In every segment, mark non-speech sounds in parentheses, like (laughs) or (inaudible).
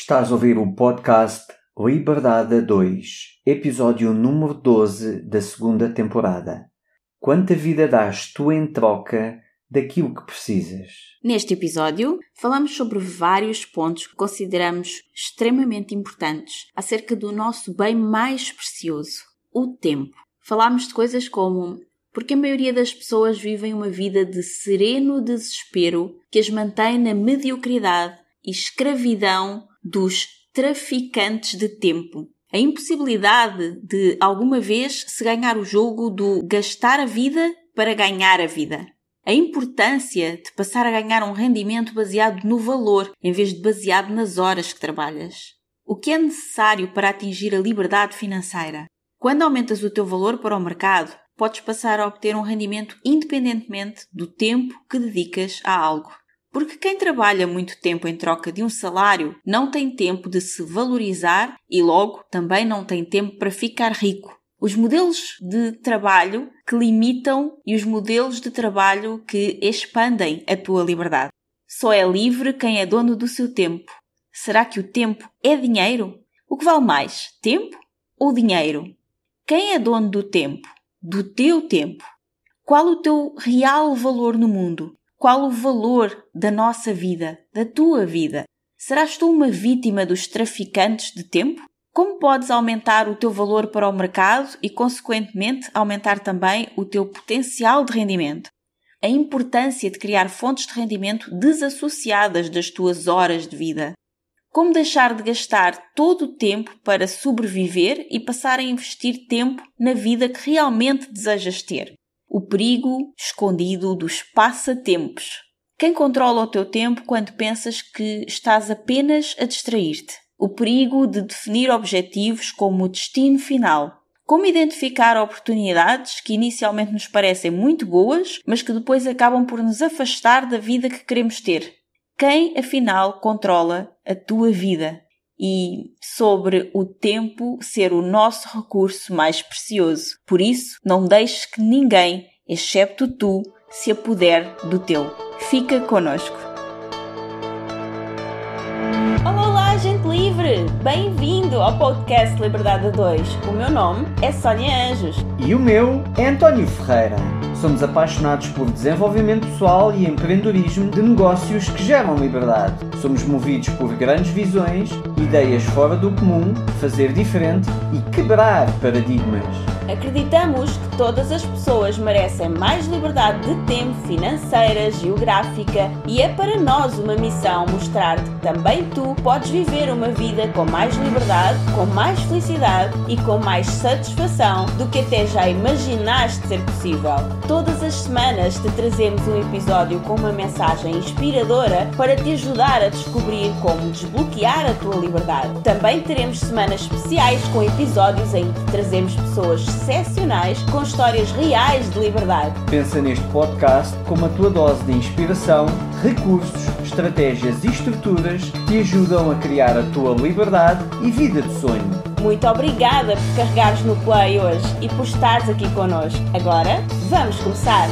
Estás a ouvir o podcast Liberdade 2, episódio número 12 da segunda temporada. Quanta vida dás tu em troca daquilo que precisas? Neste episódio, falamos sobre vários pontos que consideramos extremamente importantes acerca do nosso bem mais precioso, o tempo. Falámos de coisas como porque a maioria das pessoas vivem uma vida de sereno desespero que as mantém na mediocridade e escravidão dos traficantes de tempo. A impossibilidade de alguma vez se ganhar o jogo do gastar a vida para ganhar a vida. A importância de passar a ganhar um rendimento baseado no valor em vez de baseado nas horas que trabalhas. O que é necessário para atingir a liberdade financeira? Quando aumentas o teu valor para o mercado, podes passar a obter um rendimento independentemente do tempo que dedicas a algo. Porque quem trabalha muito tempo em troca de um salário não tem tempo de se valorizar e, logo, também não tem tempo para ficar rico. Os modelos de trabalho que limitam e os modelos de trabalho que expandem a tua liberdade. Só é livre quem é dono do seu tempo. Será que o tempo é dinheiro? O que vale mais, tempo ou dinheiro? Quem é dono do tempo? Do teu tempo? Qual o teu real valor no mundo? Qual o valor da nossa vida, da tua vida? Serás tu uma vítima dos traficantes de tempo? Como podes aumentar o teu valor para o mercado e, consequentemente, aumentar também o teu potencial de rendimento? A importância de criar fontes de rendimento desassociadas das tuas horas de vida. Como deixar de gastar todo o tempo para sobreviver e passar a investir tempo na vida que realmente desejas ter? O perigo escondido dos passatempos. Quem controla o teu tempo quando pensas que estás apenas a distrair-te? O perigo de definir objetivos como o destino final. Como identificar oportunidades que inicialmente nos parecem muito boas, mas que depois acabam por nos afastar da vida que queremos ter? Quem, afinal, controla a tua vida? E sobre o tempo ser o nosso recurso mais precioso. Por isso, não deixes que ninguém, excepto tu, se apodere do teu. Fica conosco. Olá, olá, gente livre! Bem-vindo ao podcast Liberdade 2. O meu nome é Sónia Anjos. E o meu é António Ferreira. Somos apaixonados por desenvolvimento pessoal e empreendedorismo de negócios que geram liberdade. Somos movidos por grandes visões, ideias fora do comum, fazer diferente e quebrar paradigmas. Acreditamos que todas as pessoas merecem mais liberdade de tempo, financeira, geográfica e é para nós uma missão mostrar-te que também tu podes viver uma vida com mais liberdade, com mais felicidade e com mais satisfação do que até já imaginaste ser possível. Todas as semanas te trazemos um episódio com uma mensagem inspiradora para te ajudar a descobrir como desbloquear a tua liberdade. Também teremos semanas especiais com episódios em que trazemos pessoas excepcionais com histórias reais de liberdade. Pensa neste podcast como a tua dose de inspiração, recursos, estratégias e estruturas que te ajudam a criar a tua liberdade e vida de sonho. Muito obrigada por carregares no play hoje e por estares aqui connosco. Agora, vamos começar!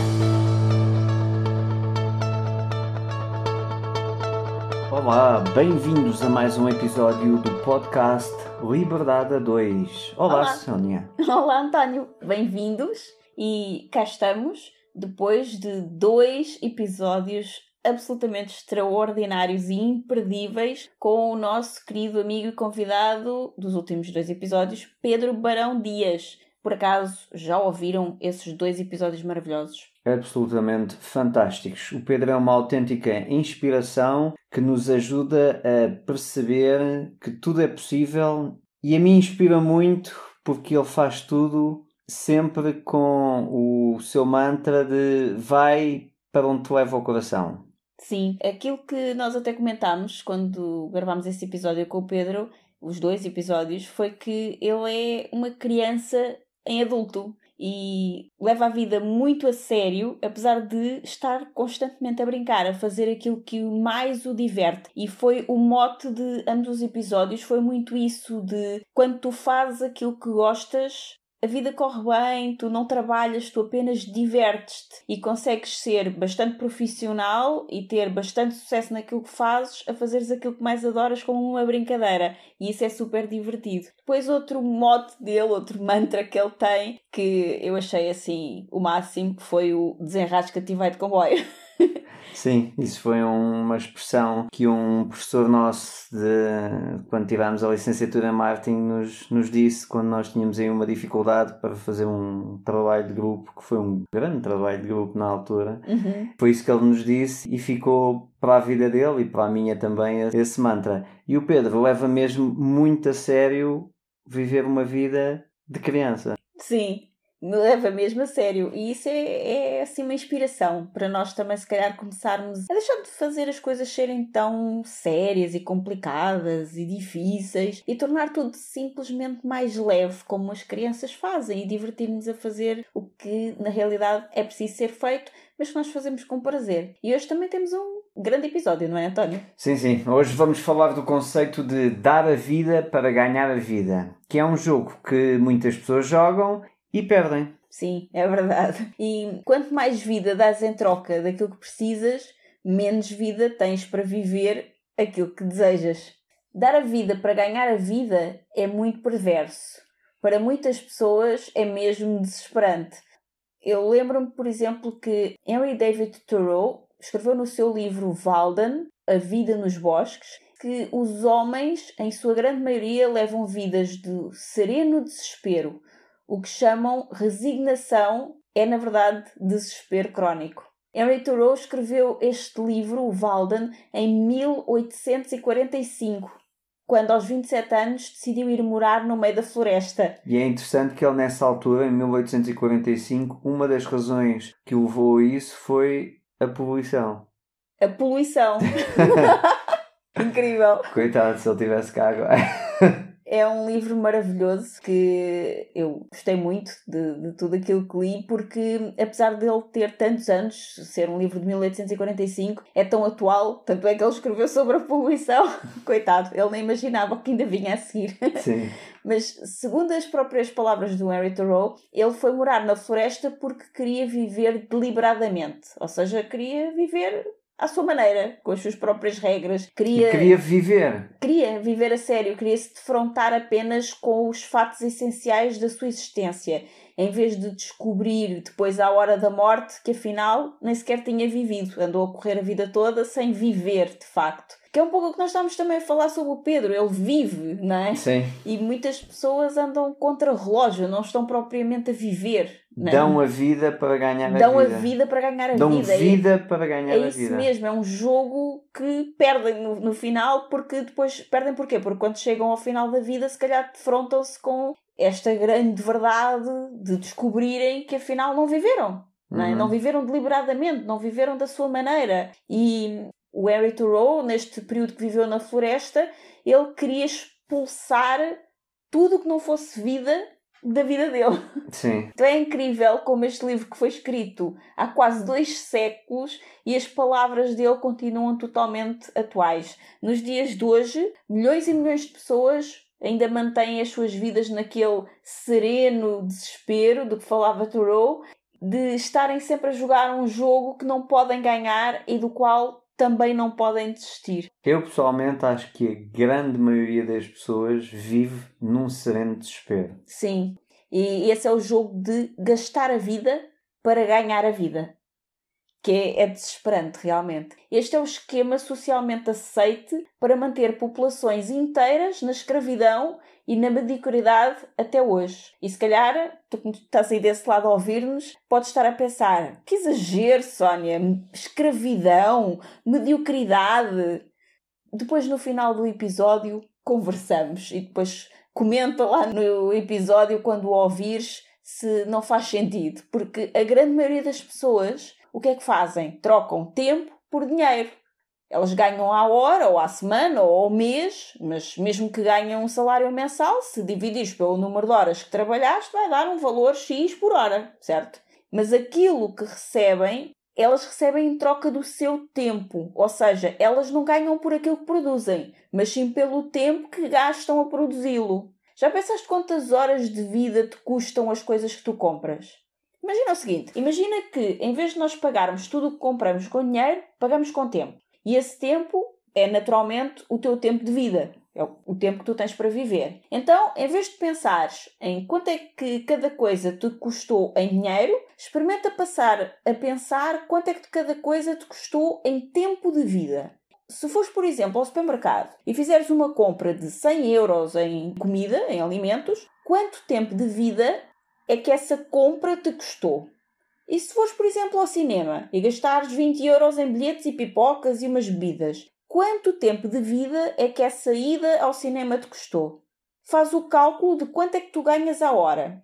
Olá, bem-vindos a mais um episódio do podcast Liberdade a 2. Olá, Olá. Sónia. Olá, António. Bem-vindos e cá estamos depois de dois episódios absolutamente extraordinários e imperdíveis com o nosso querido amigo e convidado dos últimos dois episódios, Pedro Barão Dias. Por acaso já ouviram esses dois episódios maravilhosos? Absolutamente fantásticos. O Pedro é uma autêntica inspiração que nos ajuda a perceber que tudo é possível e a mim inspira muito porque ele faz tudo sempre com o seu mantra de vai para onde te leva o coração. Sim, aquilo que nós até comentámos quando gravámos esse episódio com o Pedro, os dois episódios, foi que ele é uma criança em adulto e leva a vida muito a sério, apesar de estar constantemente a brincar, a fazer aquilo que mais o diverte. E foi o mote de ambos os episódios, foi muito isso de quando tu fazes aquilo que gostas, a vida corre bem, tu não trabalhas, tu apenas divertes-te e consegues ser bastante profissional e ter bastante sucesso naquilo que fazes, a fazeres aquilo que mais adoras como uma brincadeira. E isso é super divertido. Depois, outro mote dele, outro mantra que ele tem, que eu achei assim o máximo, foi o desenrasca-te e vai de comboio. (laughs) Sim, isso foi uma expressão que um professor nosso, de, quando tivemos a licenciatura em marketing, nos, nos disse quando nós tínhamos aí uma dificuldade para fazer um trabalho de grupo, que foi um grande trabalho de grupo na altura. Uhum. Foi isso que ele nos disse e ficou para a vida dele e para a minha também esse mantra. E o Pedro leva mesmo muito a sério viver uma vida de criança. Sim, me leva mesmo a sério. E isso é, é assim uma inspiração para nós também, se calhar, começarmos a deixar de fazer as coisas serem tão sérias e complicadas e difíceis e tornar tudo simplesmente mais leve, como as crianças fazem, e divertir-nos a fazer o que na realidade é preciso ser feito, mas que nós fazemos com prazer. E hoje também temos um grande episódio, não é, António? Sim, sim. Hoje vamos falar do conceito de dar a vida para ganhar a vida, que é um jogo que muitas pessoas jogam e perdem. Sim, é verdade. E quanto mais vida dás em troca daquilo que precisas, menos vida tens para viver aquilo que desejas. Dar a vida para ganhar a vida é muito perverso. Para muitas pessoas é mesmo desesperante. Eu lembro-me, por exemplo, que Henry David Thoreau escreveu no seu livro Walden, A Vida nos Bosques, que os homens, em sua grande maioria, levam vidas de sereno desespero, o que chamam resignação é, na verdade, desespero crónico. Henry Thoreau escreveu este livro, o Walden, em 1845, quando aos 27 anos decidiu ir morar no meio da floresta. E é interessante que ele, nessa altura, em 1845, uma das razões que o levou a isso foi a poluição. A poluição. (laughs) (laughs) Incrível. Coitado se ele tivesse cá agora. É um livro maravilhoso que eu gostei muito de, de, tudo aquilo que li, porque apesar dele ter tantos anos, ser um livro de 1845, é tão atual, tanto é que ele escreveu sobre a poluição. (laughs) Coitado, ele nem imaginava o que ainda vinha a seguir. Sim. (laughs) Mas, segundo as próprias palavras do Henry Thoreau, ele foi morar na floresta porque queria viver deliberadamente, ou seja, queria viver à sua maneira, com as suas próprias regras. Queria, e queria viver. Queria viver a sério, queria se defrontar apenas com os fatos essenciais da sua existência, em vez de descobrir depois à hora da morte que afinal nem sequer tinha vivido, andou a correr a vida toda sem viver de facto. Que é um pouco o que nós estamos também a falar sobre o Pedro, ele vive, não é? Sim. E muitas pessoas andam contra relógio, não estão propriamente a viver. Não? Dão a vida para ganhar a Dão vida. Dão a vida para ganhar a Dão vida. Dão vida é, para ganhar é a vida. É isso mesmo, é um jogo que perdem no, no final, porque depois perdem porquê? Porque quando chegam ao final da vida, se calhar defrontam-se com esta grande verdade de descobrirem que afinal não viveram. Não, é? uhum. não viveram deliberadamente, não viveram da sua maneira. E o Harry Thoreau, neste período que viveu na floresta, ele queria expulsar tudo que não fosse vida da vida dele. Sim. Então é incrível como este livro que foi escrito há quase dois séculos e as palavras dele continuam totalmente atuais. Nos dias de hoje, milhões e milhões de pessoas ainda mantêm as suas vidas naquele sereno desespero do que falava Thoreau, de estarem sempre a jogar um jogo que não podem ganhar e do qual também não podem desistir. Eu pessoalmente acho que a grande maioria das pessoas vive num sereno desespero. Sim, e esse é o jogo de gastar a vida para ganhar a vida. Que é, é desesperante, realmente. Este é o esquema socialmente aceite para manter populações inteiras na escravidão e na mediocridade até hoje. E se calhar, tu que estás aí desse lado a ouvir-nos, podes estar a pensar: que exagero, Sónia! Escravidão, mediocridade. Depois, no final do episódio, conversamos e depois comenta lá no episódio quando o ouvires se não faz sentido. Porque a grande maioria das pessoas, o que é que fazem? Trocam tempo por dinheiro. Elas ganham à hora, ou à semana, ou ao mês, mas mesmo que ganhem um salário mensal, se dividires pelo número de horas que trabalhaste, vai dar um valor X por hora, certo? Mas aquilo que recebem, elas recebem em troca do seu tempo. Ou seja, elas não ganham por aquilo que produzem, mas sim pelo tempo que gastam a produzi-lo. Já pensaste quantas horas de vida te custam as coisas que tu compras? Imagina o seguinte: imagina que em vez de nós pagarmos tudo o que compramos com dinheiro, pagamos com tempo. E esse tempo é naturalmente o teu tempo de vida. É o tempo que tu tens para viver. Então, em vez de pensares em quanto é que cada coisa te custou em dinheiro, experimenta passar a pensar quanto é que cada coisa te custou em tempo de vida. Se fores, por exemplo, ao supermercado e fizeres uma compra de 100 euros em comida, em alimentos, quanto tempo de vida é que essa compra te custou? E se fores, por exemplo, ao cinema e gastares 20 euros em bilhetes e pipocas e umas bebidas, quanto tempo de vida é que essa ida ao cinema te custou? Faz o cálculo de quanto é que tu ganhas à hora.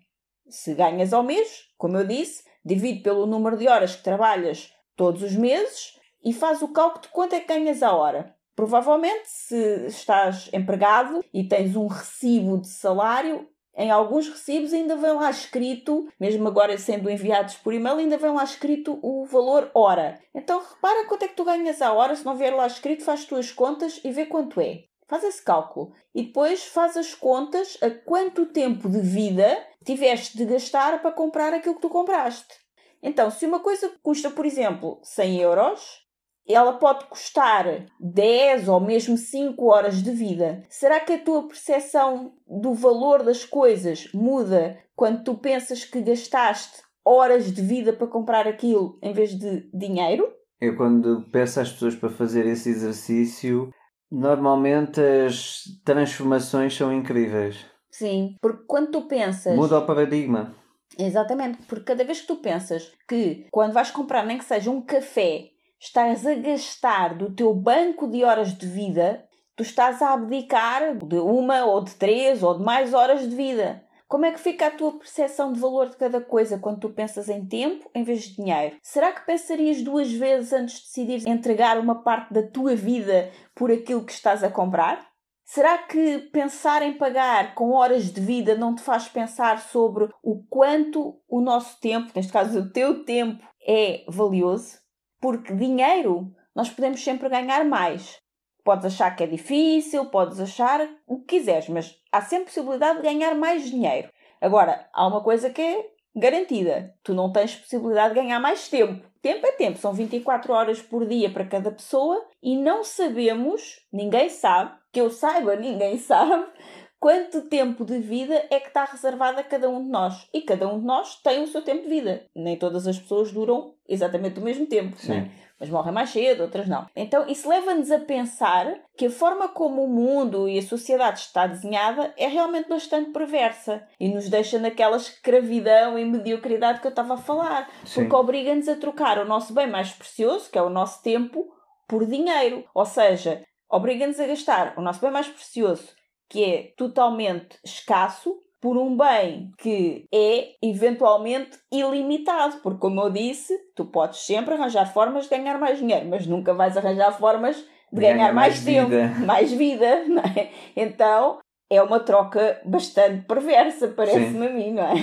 Se ganhas ao mês, como eu disse, divide pelo número de horas que trabalhas todos os meses e faz o cálculo de quanto é que ganhas à hora. Provavelmente, se estás empregado e tens um recibo de salário, em alguns recibos ainda vem lá escrito, mesmo agora sendo enviados por e-mail, ainda vem lá escrito o valor hora. Então repara quanto é que tu ganhas à hora, se não vier lá escrito, faz as tuas contas e vê quanto é. Faz esse cálculo. E depois faz as contas a quanto tempo de vida tiveste de gastar para comprar aquilo que tu compraste. Então, se uma coisa custa, por exemplo, 100 euros, ela pode custar 10 ou mesmo 5 horas de vida. Será que a tua percepção do valor das coisas muda quando tu pensas que gastaste horas de vida para comprar aquilo em vez de dinheiro? Eu, quando peço às pessoas para fazer esse exercício, normalmente as transformações são incríveis. Sim, porque quando tu pensas. Muda o paradigma. Exatamente, porque cada vez que tu pensas que quando vais comprar nem que seja um café estás a gastar do teu banco de horas de vida, tu estás a abdicar de uma ou de três ou de mais horas de vida. Como é que fica a tua percepção de valor de cada coisa quando tu pensas em tempo em vez de dinheiro? Será que pensarias duas vezes antes de decidir entregar uma parte da tua vida por aquilo que estás a comprar? Será que pensar em pagar com horas de vida não te faz pensar sobre o quanto o nosso tempo, neste caso o teu tempo, é valioso? Porque dinheiro nós podemos sempre ganhar mais. Podes achar que é difícil, podes achar o que quiseres, mas há sempre possibilidade de ganhar mais dinheiro. Agora, há uma coisa que é garantida: tu não tens possibilidade de ganhar mais tempo. Tempo é tempo, são 24 horas por dia para cada pessoa e não sabemos, ninguém sabe, que eu saiba, ninguém (laughs) sabe, quanto tempo de vida é que está reservado a cada um de nós. E cada um de nós tem o seu tempo de vida. Nem todas as pessoas duram exatamente o mesmo tempo, né? mas morrem mais cedo, outras não. Então isso leva-nos a pensar que a forma como o mundo e a sociedade está desenhada é realmente bastante perversa e nos deixa naquela escravidão e mediocridade que eu estava a falar, Sim. porque obriga-nos a trocar o nosso bem mais precioso, que é o nosso tempo, por dinheiro. Ou seja, obriga-nos a gastar o nosso bem mais precioso que é totalmente escasso por um bem que é eventualmente ilimitado, porque como eu disse, tu podes sempre arranjar formas de ganhar mais dinheiro, mas nunca vais arranjar formas de ganhar, ganhar mais, mais, tempo, vida. (laughs) mais vida, não é? Então, é uma troca bastante perversa, parece-me a mim, não é?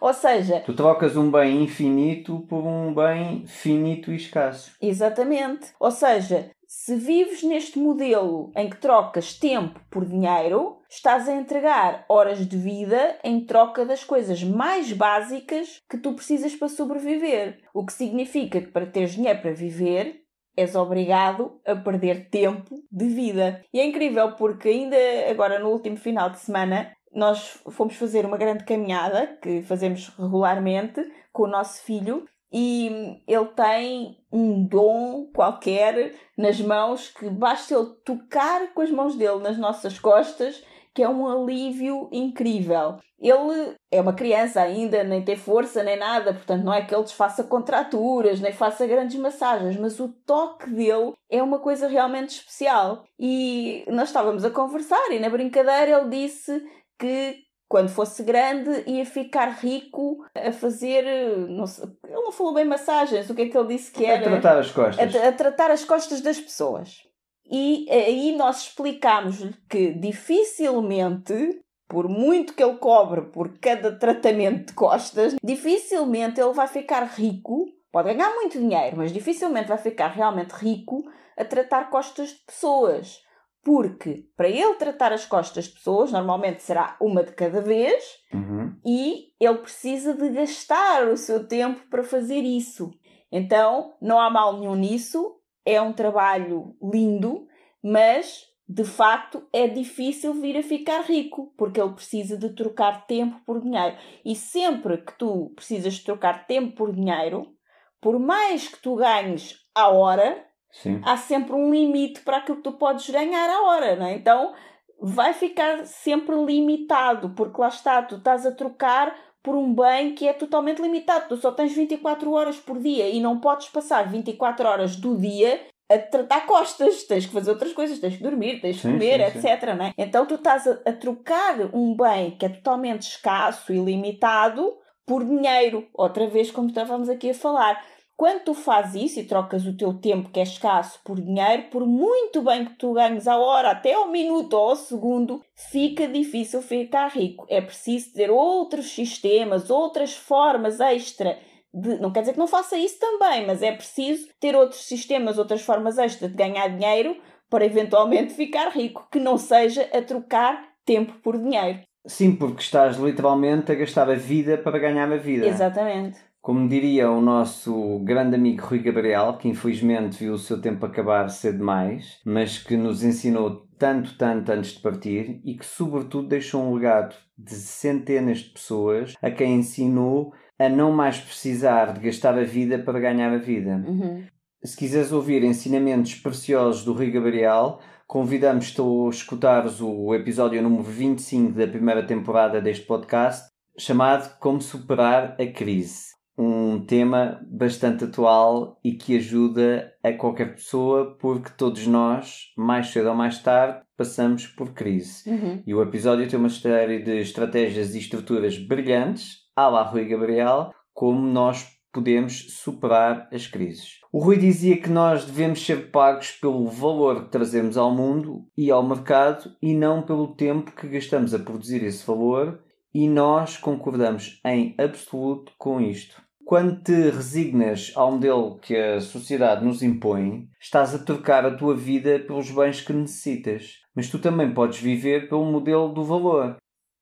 Ou seja. Tu trocas um bem infinito por um bem finito e escasso. Exatamente. Ou seja, se vives neste modelo em que trocas tempo por dinheiro, estás a entregar horas de vida em troca das coisas mais básicas que tu precisas para sobreviver. O que significa que para teres dinheiro para viver, és obrigado a perder tempo de vida. E é incrível porque ainda agora no último final de semana nós fomos fazer uma grande caminhada que fazemos regularmente com o nosso filho e ele tem um dom qualquer nas mãos que basta ele tocar com as mãos dele nas nossas costas que é um alívio incrível. Ele é uma criança ainda, nem tem força nem nada, portanto não é que ele desfaça contraturas, nem faça grandes massagens, mas o toque dele é uma coisa realmente especial. E nós estávamos a conversar e na brincadeira ele disse que quando fosse grande, ia ficar rico a fazer. Não sei, ele não falou bem massagens, o que é que ele disse que era? A tratar as costas. A, a tratar as costas das pessoas. E aí nós explicámos-lhe que dificilmente, por muito que ele cobre por cada tratamento de costas, dificilmente ele vai ficar rico. Pode ganhar muito dinheiro, mas dificilmente vai ficar realmente rico a tratar costas de pessoas porque para ele tratar as costas das pessoas, normalmente será uma de cada vez, Uhum. e ele precisa de gastar o seu tempo para fazer isso. Então, não há mal nenhum nisso, é um trabalho lindo, mas de facto é difícil vir a ficar rico, porque ele precisa de trocar tempo por dinheiro. E sempre que tu precisas de trocar tempo por dinheiro, por mais que tu ganhes à hora, Sim. há sempre um limite para aquilo que tu podes ganhar à hora, não é? Então vai ficar sempre limitado, porque lá está, tu estás a trocar por um bem que é totalmente limitado. Tu só tens 24 horas por dia e não podes passar 24 horas do dia a tratar costas. Tens que fazer outras coisas, tens que dormir, tens que Sim, comer, sim, sim. etc. Não é? Então tu estás a, a trocar um bem que é totalmente escasso e limitado por dinheiro. Outra vez, como estávamos aqui a falar. Quando tu fazes isso e trocas o teu tempo que é escasso por dinheiro, por muito bem que tu ganhes à hora, até ao minuto ou ao segundo, fica difícil ficar rico. É preciso ter outros sistemas, outras formas extra de. Não quer dizer que não faça isso também, mas é preciso ter outros sistemas, outras formas extra de ganhar dinheiro para eventualmente ficar rico, que não seja a trocar tempo por dinheiro. Sim, porque estás literalmente a gastar a vida para ganhar a vida. Exatamente. Como diria o nosso grande amigo Rui Gabriel, que infelizmente viu o seu tempo acabar cedo demais, mas que nos ensinou tanto, tanto antes de partir e que, sobretudo, deixou um legado de centenas de pessoas a quem ensinou a não mais precisar de gastar a vida para ganhar a vida. Uhum. Se quiseres ouvir ensinamentos preciosos do Rui Gabriel, convidamos-te a escutares o episódio número 25 da primeira temporada deste podcast, chamado Como Superar a Crise. Um tema bastante atual e que ajuda a qualquer pessoa, porque todos nós, mais cedo ou mais tarde, passamos por crise. Uhum. E o episódio tem uma série de estratégias e estruturas brilhantes, à la Rui Gabriel, como nós podemos superar as crises. O Rui dizia que nós devemos ser pagos pelo valor que trazemos ao mundo e ao mercado e não pelo tempo que gastamos a produzir esse valor, e nós concordamos em absoluto com isto. Quando te resignas ao modelo que a sociedade nos impõe, estás a trocar a tua vida pelos bens que necessitas. Mas tu também podes viver pelo modelo do valor.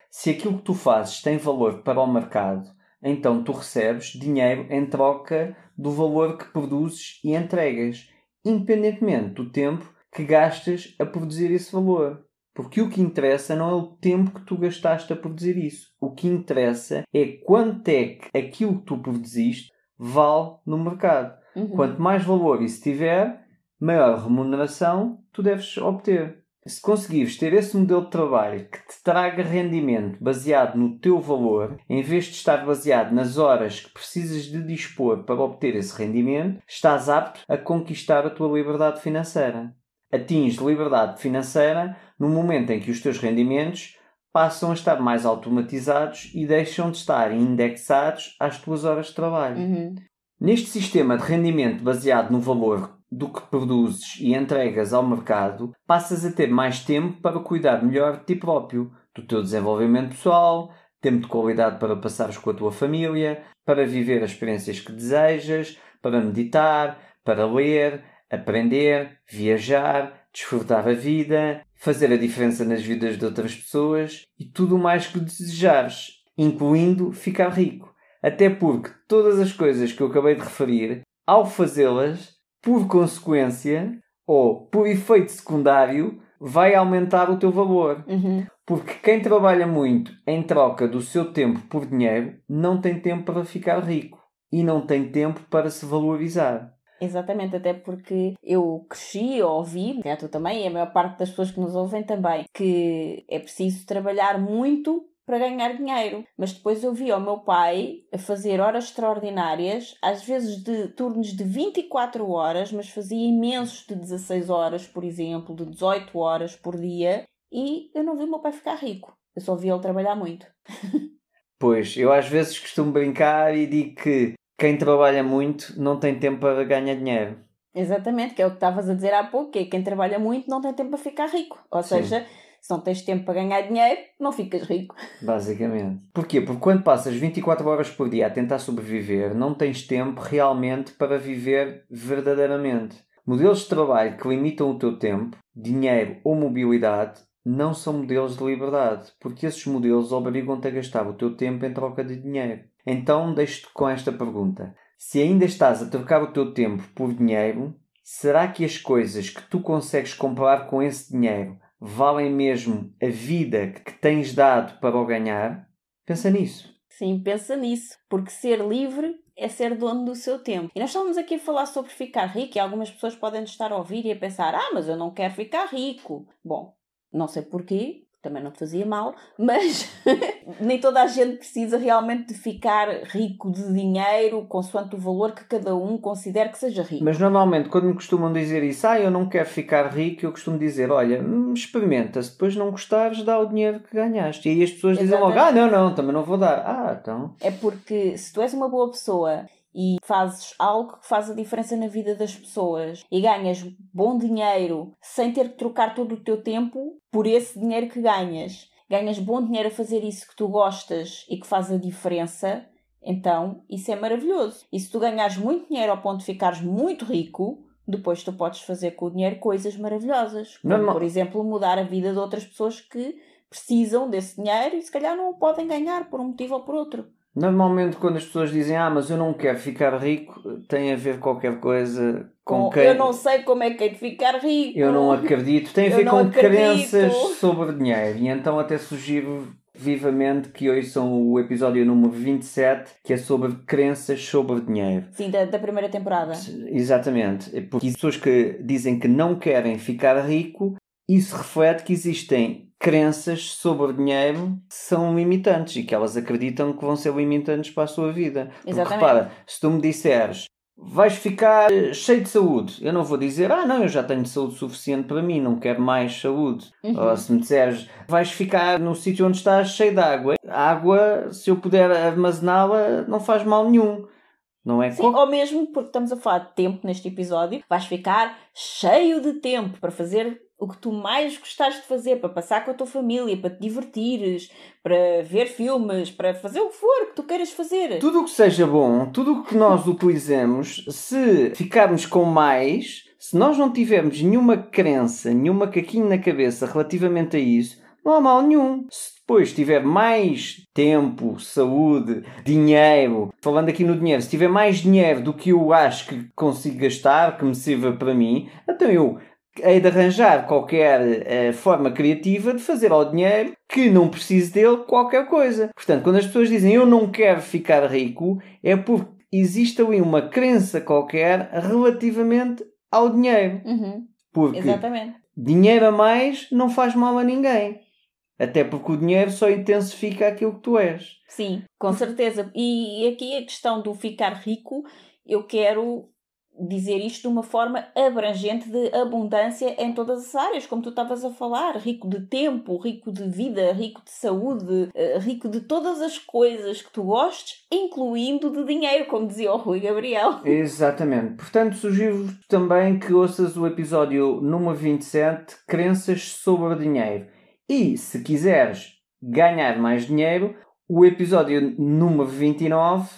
Se aquilo que tu fazes tem valor para o mercado, então tu recebes dinheiro em troca do valor que produzes e entregas, independentemente do tempo que gastas a produzir esse valor. Porque o que interessa não é o tempo que tu gastaste a produzir isso. O que interessa é quanto é que aquilo que tu produziste vale no mercado. Uhum. Quanto mais valor isso tiver, maior remuneração tu deves obter. Se conseguires ter esse modelo de trabalho que te traga rendimento baseado no teu valor, em vez de estar baseado nas horas que precisas de dispor para obter esse rendimento, estás apto a conquistar a tua liberdade financeira. Atinges liberdade financeira no momento em que os teus rendimentos passam a estar mais automatizados e deixam de estar indexados às tuas horas de trabalho. Uhum. Neste sistema de rendimento baseado no valor do que produzes e entregas ao mercado, passas a ter mais tempo para cuidar melhor de ti próprio, do teu desenvolvimento pessoal, tempo de qualidade para passares com a tua família, para viver as experiências que desejas, para meditar, para ler, aprender, viajar, desfrutar a vida, fazer a diferença nas vidas de outras pessoas e tudo o mais que desejares, incluindo ficar rico. Até porque todas as coisas que eu acabei de referir, ao fazê-las, por consequência ou por efeito secundário, vai aumentar o teu valor. Uhum. Porque quem trabalha muito em troca do seu tempo por dinheiro não tem tempo para ficar rico e não tem tempo para se valorizar. Exatamente, até porque eu cresci, ouvi, já tu também, e a maior parte das pessoas que nos ouvem também, que é preciso trabalhar muito para ganhar dinheiro. Mas depois eu vi o meu pai a fazer horas extraordinárias, às vezes de turnos de 24 horas, mas fazia imensos de 16 horas, por exemplo, de 18 horas por dia, e eu não vi o meu pai ficar rico. Eu só vi ele trabalhar muito. (laughs) Pois, eu às vezes costumo brincar e digo que quem trabalha muito não tem tempo para ganhar dinheiro. Exatamente, que é o que estavas a dizer há pouco, que é quem trabalha muito não tem tempo para ficar rico. Ou Sim. seja, se não tens tempo para ganhar dinheiro, não ficas rico. Basicamente. Porquê? Porque quando passas 24 horas por dia a tentar sobreviver, não tens tempo realmente para viver verdadeiramente. Modelos de trabalho que limitam o teu tempo, dinheiro ou mobilidade não são modelos de liberdade, porque esses modelos obrigam-te a gastar o teu tempo em troca de dinheiro. Então deixo-te com esta pergunta: se ainda estás a trocar o teu tempo por dinheiro, será que as coisas que tu consegues comprar com esse dinheiro valem mesmo a vida que tens dado para o ganhar? Pensa nisso. Sim, pensa nisso, porque ser livre é ser dono do seu tempo. E nós estamos aqui a falar sobre ficar rico e algumas pessoas podem estar a ouvir e a pensar: ah, mas eu não quero ficar rico. Bom, não sei porquê, também não te fazia mal, mas (laughs) nem toda a gente precisa realmente de ficar rico de dinheiro consoante o valor que cada um considere que seja rico. Mas normalmente, quando me costumam dizer isso, ah, eu não quero ficar rico, eu costumo dizer, olha, hum, experimenta, se depois não gostares, dá o dinheiro que ganhaste. E aí as pessoas Exatamente. dizem logo, ah, não, não, também não vou dar. Ah, então... É porque se tu és uma boa pessoa e fazes algo que faz a diferença na vida das pessoas e ganhas bom dinheiro sem ter que trocar todo o teu tempo por esse dinheiro que ganhas, ganhas bom dinheiro a fazer isso que tu gostas e que faz a diferença, então isso é maravilhoso. E se tu ganhares muito dinheiro ao ponto de ficares muito rico, depois tu podes fazer com o dinheiro coisas maravilhosas. Como, não, não. por exemplo, mudar a vida de outras pessoas que precisam desse dinheiro e se calhar não o podem ganhar por um motivo ou por outro. Normalmente, quando as pessoas dizem ah, mas eu não quero ficar rico, tem a ver qualquer coisa com, quem. Eu não sei como é que é de ficar rico. Eu não acredito. Tem a ver com acredito. crenças sobre dinheiro. E então, até sugiro vivamente que ouçam o episódio número 27, que é sobre crenças sobre dinheiro. Sim, da, da primeira temporada. Exatamente. É porque pessoas que dizem que não querem ficar rico, isso reflete que existem crenças sobre o dinheiro são limitantes e que elas acreditam que vão ser limitantes para a sua vida. Exatamente. Porque repara, se tu me disseres vais ficar cheio de saúde, eu não vou dizer ah não, eu já tenho saúde suficiente para mim, não quero mais saúde. Uhum. Ou se me disseres vais ficar no sítio onde estás cheio de água, a água, se eu puder armazená-la, não faz mal nenhum. Não é Sim, ou mesmo porque estamos a falar de tempo neste episódio, vais ficar cheio de tempo para fazer o que tu mais gostaste de fazer, para passar com a tua família, para te divertires, para ver filmes, para fazer o que for que tu queiras fazer. Tudo o que seja bom, tudo o que nós utilizemos, se ficarmos com mais, se nós não tivermos nenhuma crença, nenhuma caquinha na cabeça relativamente a isso, não há mal nenhum. Se depois tiver mais tempo, saúde, dinheiro, falando aqui no dinheiro, se tiver mais dinheiro do que eu acho que consigo gastar, que me sirva para mim, então eu hei de arranjar qualquer uh, forma criativa de fazer ao dinheiro que não precise dele qualquer coisa. Portanto, quando as pessoas dizem eu não quero ficar rico, é porque existe ali uma crença qualquer relativamente ao dinheiro. Uhum. Porque Exatamente. dinheiro a mais não faz mal a ninguém. Até porque o dinheiro só intensifica aquilo que tu és. Sim, com certeza. E aqui a questão do ficar rico, eu quero dizer isto de uma forma abrangente de abundância em todas as áreas, como tu estavas a falar, rico de tempo, rico de vida, rico de saúde, eh, rico de todas as coisas que tu gostes, incluindo de dinheiro, como dizia o Rui Gabriel. (laughs) Exatamente. Portanto, sugiro também que ouças o episódio número 27, Crenças sobre Dinheiro. E, se quiseres ganhar mais dinheiro, o episódio número 29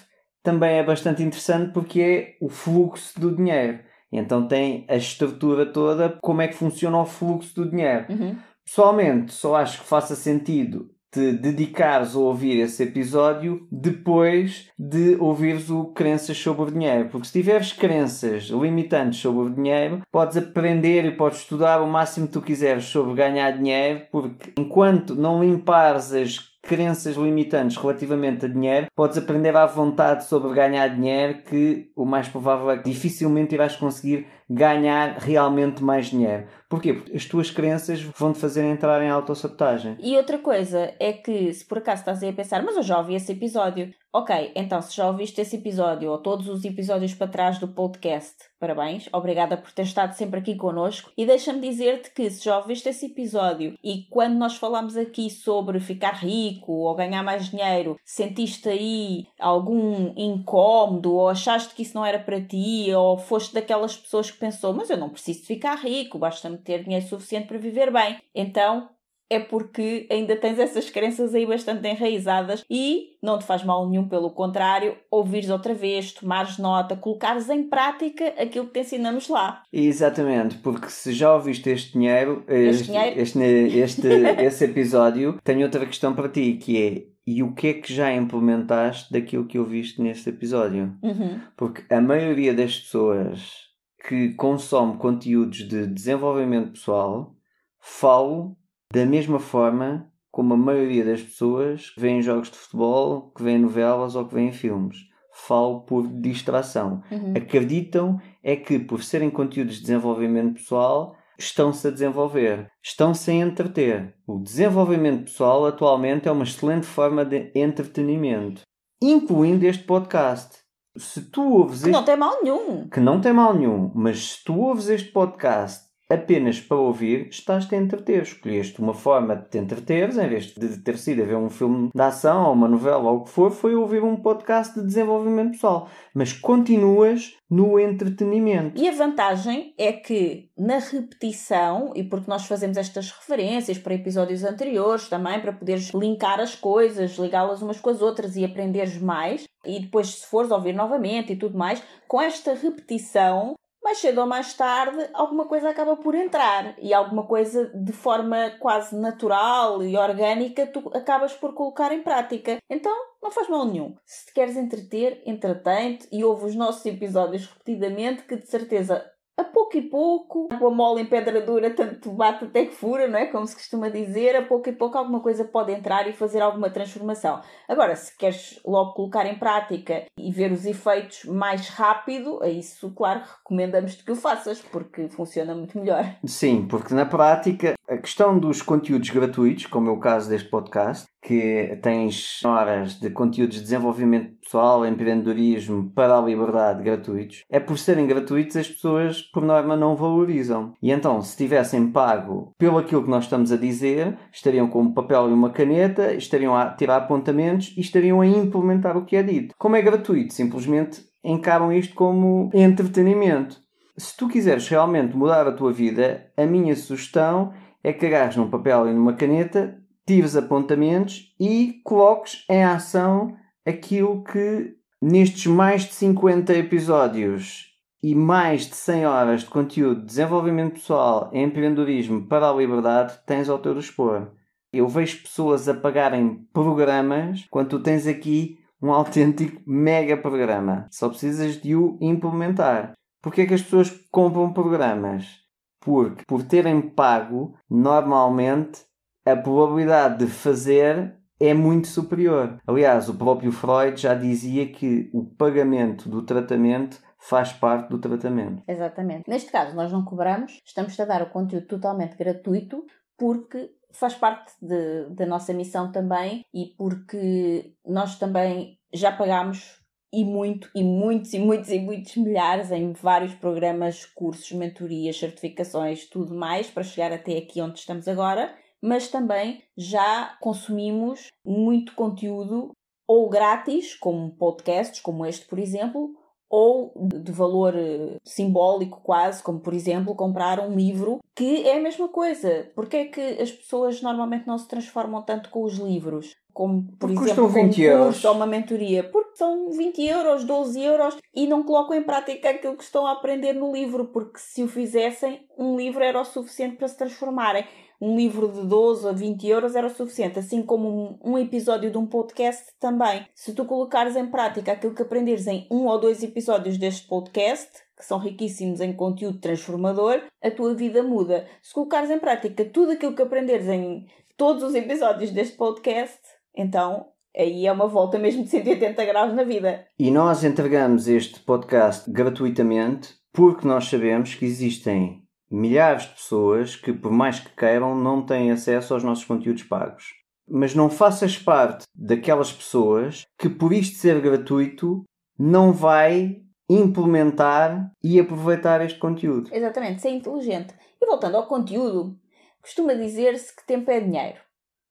também é bastante interessante porque é o fluxo do dinheiro. Então tem a estrutura toda, como é que funciona o fluxo do dinheiro. Uhum. Pessoalmente, só acho que faça sentido te dedicares a ouvir esse episódio depois de ouvires o Crenças sobre o Dinheiro. Porque se tiveres crenças limitantes sobre o dinheiro, podes aprender e podes estudar o máximo que tu quiseres sobre ganhar dinheiro, porque enquanto não limpares as crenças limitantes relativamente a dinheiro, podes aprender à vontade sobre ganhar dinheiro, que o mais provável é que dificilmente irás conseguir ganhar realmente mais dinheiro. Porquê? Porque as tuas crenças vão te fazer entrar em autossabotagem. E outra coisa é que, se por acaso estás aí a pensar, mas eu já ouvi esse episódio. Ok, então se já ouviste esse episódio ou todos os episódios para trás do podcast, parabéns, obrigada por ter estado sempre aqui connosco. E deixa-me dizer-te que se já ouviste esse episódio e quando nós falamos aqui sobre ficar rico ou ganhar mais dinheiro, sentiste aí algum incómodo ou achaste que isso não era para ti ou foste daquelas pessoas que pensou, mas eu não preciso de ficar rico, basta-me ter dinheiro suficiente para viver bem. Então, é porque ainda tens essas crenças aí bastante enraizadas e não te faz mal nenhum, pelo contrário, ouvires outra vez, tomares nota, colocares em prática aquilo que te ensinamos lá. Exatamente, porque se já ouviste este dinheiro, este, Este dinheiro? este, este, (laughs) esse episódio, tenho outra questão para ti, que é e o que é que já implementaste daquilo que ouviste neste episódio? Uhum. Porque a maioria das pessoas que consome conteúdos de desenvolvimento pessoal falam da mesma forma como a maioria das pessoas que veem jogos de futebol, que veem novelas ou que veem filmes. Falo por distração. Uhum. Acreditam é que por serem conteúdos de desenvolvimento pessoal estão-se a desenvolver, estão-se a entreter. O desenvolvimento pessoal atualmente é uma excelente forma de entretenimento, incluindo este podcast. Se tu ouves Que este não tem mal nenhum. que não tem mal nenhum, mas se tu ouves este podcast apenas para ouvir, estás-te a entreter. Escolheste uma forma de te entreteres, em vez de ter sido a ver um filme de ação ou uma novela ou o que for, foi ouvir um podcast de desenvolvimento pessoal. Mas continuas no entretenimento. E a vantagem é que na repetição, e porque nós fazemos estas referências para episódios anteriores também, para poderes linkar as coisas, ligá-las umas com as outras e aprenderes mais, e depois se fores ouvir novamente e tudo mais, com esta repetição, mais cedo ou mais tarde, alguma coisa acaba por entrar e alguma coisa de forma quase natural e orgânica tu acabas por colocar em prática. Então, não faz mal nenhum. Se te queres entreter, entretém-te e ouve os nossos episódios repetidamente, que de certeza a pouco e pouco, água mole em pedra dura, tanto bate até que fura, não é? Como se costuma dizer, a pouco e pouco alguma coisa pode entrar e fazer alguma transformação. Agora, se queres logo colocar em prática e ver os efeitos mais rápido, a isso, claro, recomendamos-te que o faças, porque funciona muito melhor. Sim, porque na prática a questão dos conteúdos gratuitos, como é o caso deste podcast, que tens horas de conteúdos de desenvolvimento pessoal, empreendedorismo para a liberdade gratuitos, é por serem gratuitos as pessoas, por norma, não valorizam. E então, se tivessem pago pelo aquilo que nós estamos a dizer, estariam com um papel e uma caneta, estariam a tirar apontamentos e estariam a implementar o que é dito. Como é gratuito, simplesmente encaram isto como entretenimento. Se tu quiseres realmente mudar a tua vida, a minha sugestão é que agarres num papel e numa caneta, tires apontamentos e coloques em ação aquilo que nestes mais de 50 episódios e mais de 100 horas de conteúdo de desenvolvimento pessoal e empreendedorismo para a liberdade tens ao teu dispor. Eu vejo pessoas a pagarem programas quando tu tens aqui um autêntico mega programa. Só precisas de o implementar. Porquê é que as pessoas compram programas? Porque por terem pago, normalmente a probabilidade de fazer é muito superior. Aliás, o próprio Freud já dizia que o pagamento do tratamento faz parte do tratamento. Exatamente. Neste caso, nós não cobramos, estamos a dar o conteúdo totalmente gratuito, porque faz parte de- da nossa missão também e porque nós também já pagamos e muito, e muitos, e muitos, e muitos milhares em vários programas, cursos, mentorias, certificações, tudo mais, para chegar até aqui onde estamos agora, mas também já consumimos muito conteúdo ou grátis, como podcasts, como este, por exemplo, ou de valor eh, simbólico quase, como por exemplo comprar um livro, que é a mesma coisa. Porque é que as pessoas normalmente não se transformam tanto com os livros? Como, por Porque exemplo, custam com um 20 euros. curso ou uma mentoria. Porque são 20 euros, 12 euros e não colocam em prática aquilo que estão a aprender no livro. Porque se o fizessem, um livro era o suficiente para se transformarem. Um livro de 12 a 20 euros era o suficiente, assim como um, um episódio de um podcast também. Se tu colocares em prática aquilo que aprenderes em um ou dois episódios deste podcast, que são riquíssimos em conteúdo transformador, a tua vida muda. Se colocares em prática tudo aquilo que aprenderes em todos os episódios deste podcast, então aí é uma volta mesmo de 180 graus na vida. E nós entregamos este podcast gratuitamente porque nós sabemos que existem milhares de pessoas que, por mais que queiram, não têm acesso aos nossos conteúdos pagos. Mas não faças parte daquelas pessoas que, por isto ser gratuito, não vai implementar e aproveitar este conteúdo. Exatamente, ser inteligente. E voltando ao conteúdo, costuma dizer-se que tempo é dinheiro.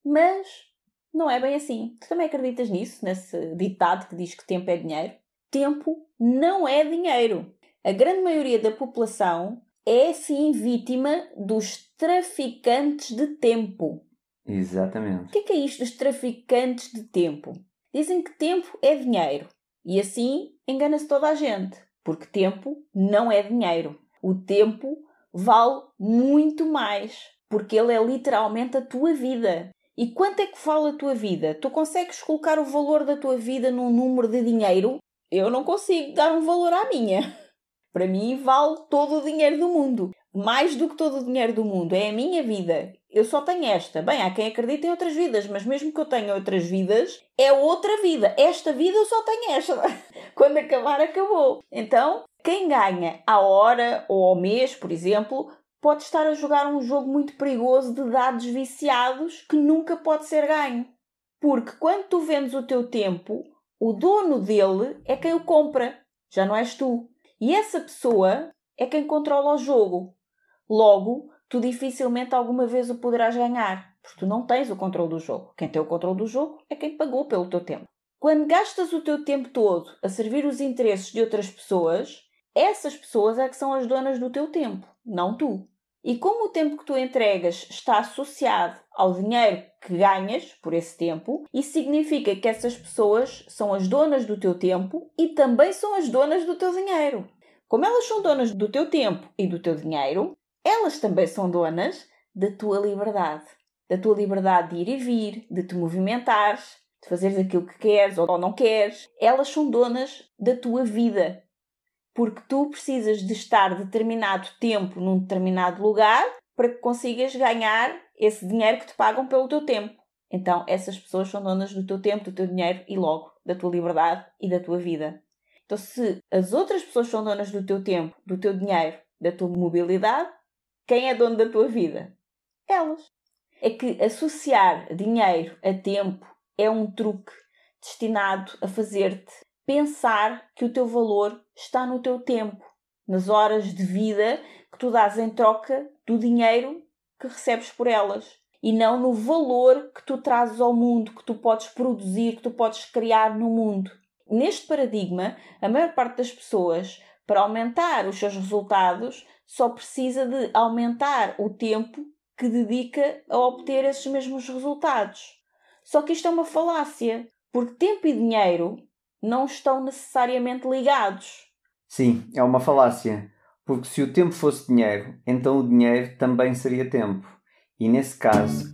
Mas não é bem assim. Tu também acreditas nisso, nesse ditado que diz que tempo é dinheiro? Tempo não é dinheiro. A grande maioria da população é sim vítima dos traficantes de tempo. Exatamente. O que é, que é isto dos traficantes de tempo? Dizem que tempo é dinheiro. E assim engana-se toda a gente. Porque tempo não é dinheiro. O tempo vale muito mais. Porque ele é literalmente a tua vida. E quanto é que vale a tua vida? Tu consegues colocar o valor da tua vida num número de dinheiro? Eu não consigo dar um valor à minha. Para mim, vale todo o dinheiro do mundo. Mais do que todo o dinheiro do mundo. É a minha vida. Eu só tenho esta. Bem, há quem acredite em outras vidas, mas mesmo que eu tenha outras vidas, é outra vida. Esta vida eu só tenho esta. (laughs) Quando acabar, acabou. Então, quem ganha à hora ou ao mês, por exemplo, pode estar a jogar um jogo muito perigoso de dados viciados que nunca pode ser ganho. Porque quando tu vendes o teu tempo, o dono dele é quem o compra, já não és tu. E essa pessoa é quem controla o jogo. Logo, tu dificilmente alguma vez o poderás ganhar, porque tu não tens o controle do jogo. Quem tem o controle do jogo é quem pagou pelo teu tempo. Quando gastas o teu tempo todo a servir os interesses de outras pessoas, essas pessoas é que são as donas do teu tempo, não tu. E como o tempo que tu entregas está associado ao dinheiro que ganhas por esse tempo, isso significa que essas pessoas são as donas do teu tempo e também são as donas do teu dinheiro. Como elas são donas do teu tempo e do teu dinheiro, elas também são donas da tua liberdade. Da tua liberdade de ir e vir, de te movimentares, de fazeres aquilo que queres ou não queres. Elas são donas da tua vida, porque tu precisas de estar determinado tempo num determinado lugar para que consigas ganhar esse dinheiro que te pagam pelo teu tempo. Então, essas pessoas são donas do teu tempo, do teu dinheiro e logo da tua liberdade e da tua vida. Então, se as outras pessoas são donas do teu tempo, do teu dinheiro, da tua mobilidade, quem é dono da tua vida? Elas. É que associar dinheiro a tempo é um truque destinado a fazer-te pensar que o teu valor está no teu tempo, nas horas de vida que tu dás em troca do dinheiro que recebes por elas e não no valor que tu trazes ao mundo, que tu podes produzir, que tu podes criar no mundo. Neste paradigma, a maior parte das pessoas, para aumentar os seus resultados, só precisa de aumentar o tempo que dedica a obter esses mesmos resultados. Só que isto é uma falácia, porque tempo e dinheiro não estão necessariamente ligados. Sim, é uma falácia. Porque se o tempo fosse dinheiro, então o dinheiro também seria tempo. E nesse caso,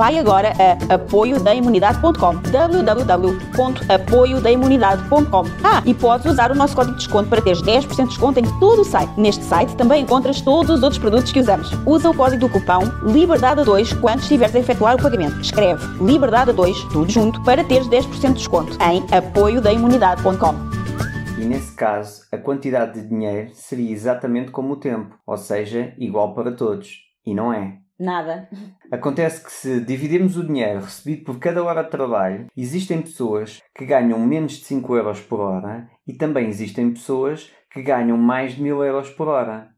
Vai agora a apoiodaimunidade.com www.apoiodaimunidade.com Ah, e podes usar o nosso código de desconto para teres 10% de desconto em todo o site. Neste site também encontras todos os outros produtos que usamos. Usa o código do cupão LIBERDADE2 quando estiveres a efetuar o pagamento. Escreve LIBERDADE2, tudo junto, para teres 10% de desconto em apoiodaimunidade.com e nesse caso, a quantidade de dinheiro seria exatamente como o tempo, ou seja, igual para todos. E não é. Nada. Acontece que se dividirmos o dinheiro recebido por cada hora de trabalho, existem pessoas que ganham menos de 5 euros por hora e também existem pessoas que ganham mais de 1000 euros por hora.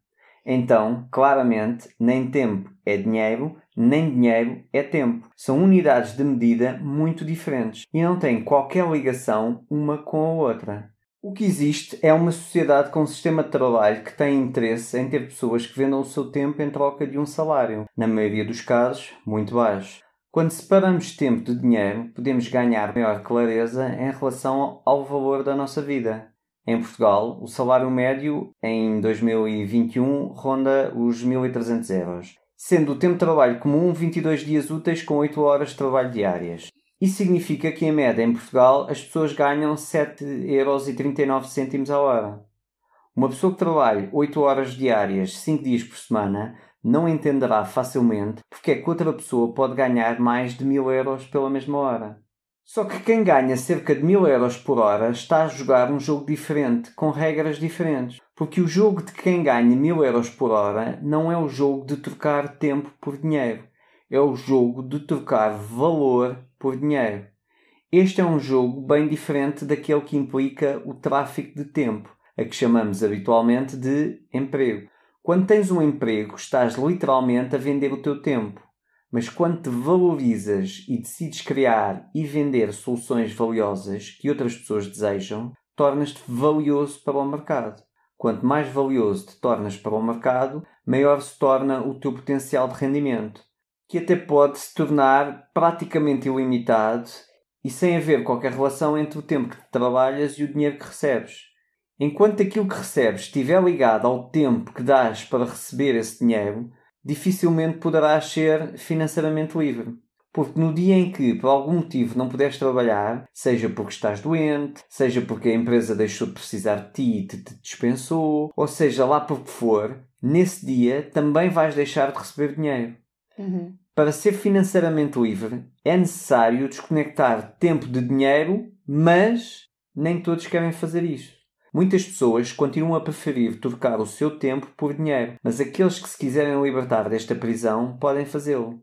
Então, claramente, nem tempo é dinheiro, nem dinheiro é tempo. São unidades de medida muito diferentes e não têm qualquer ligação uma com a outra. O que existe é uma sociedade com um sistema de trabalho que tem interesse em ter pessoas que vendam o seu tempo em troca de um salário, na maioria dos casos, muito baixo. Quando separamos tempo de dinheiro, podemos ganhar maior clareza em relação ao valor da nossa vida. Em Portugal, o salário médio em 2021 ronda os 1.300 euros, sendo o tempo de trabalho comum 22 dias úteis com 8 horas de trabalho diárias. Isso significa que, em média, em Portugal, as pessoas ganham 7,39€ a hora. Uma pessoa que trabalha 8 horas diárias, 5 dias por semana, não entenderá facilmente porque é que outra pessoa pode ganhar mais de 1000 euros pela mesma hora. Só que quem ganha cerca de 1000 euros por hora está a jogar um jogo diferente, com regras diferentes. Porque o jogo de quem ganha 1000 euros por hora não é o jogo de trocar tempo por dinheiro. É o jogo de trocar valor por dinheiro. Este é um jogo bem diferente daquele que implica o tráfico de tempo, a que chamamos habitualmente de emprego. Quando tens um emprego, estás literalmente a vender o teu tempo. Mas quando te valorizas e decides criar e vender soluções valiosas que outras pessoas desejam, tornas-te valioso para o mercado. Quanto mais valioso te tornas para o mercado, maior se torna o teu potencial de rendimento que até pode se tornar praticamente ilimitado e sem haver qualquer relação entre o tempo que trabalhas e o dinheiro que recebes. Enquanto aquilo que recebes estiver ligado ao tempo que dás para receber esse dinheiro, dificilmente poderás ser financeiramente livre. Porque no dia em que, por algum motivo, não puderes trabalhar, seja porque estás doente, seja porque a empresa deixou de precisar de ti e te, te dispensou, ou seja lá por que for, nesse dia também vais deixar de receber dinheiro. Uhum. Para ser financeiramente livre, é necessário desconectar tempo de dinheiro, mas nem todos querem fazer isso. Muitas pessoas continuam a preferir trocar o seu tempo por dinheiro, mas aqueles que se quiserem libertar desta prisão podem fazê-lo.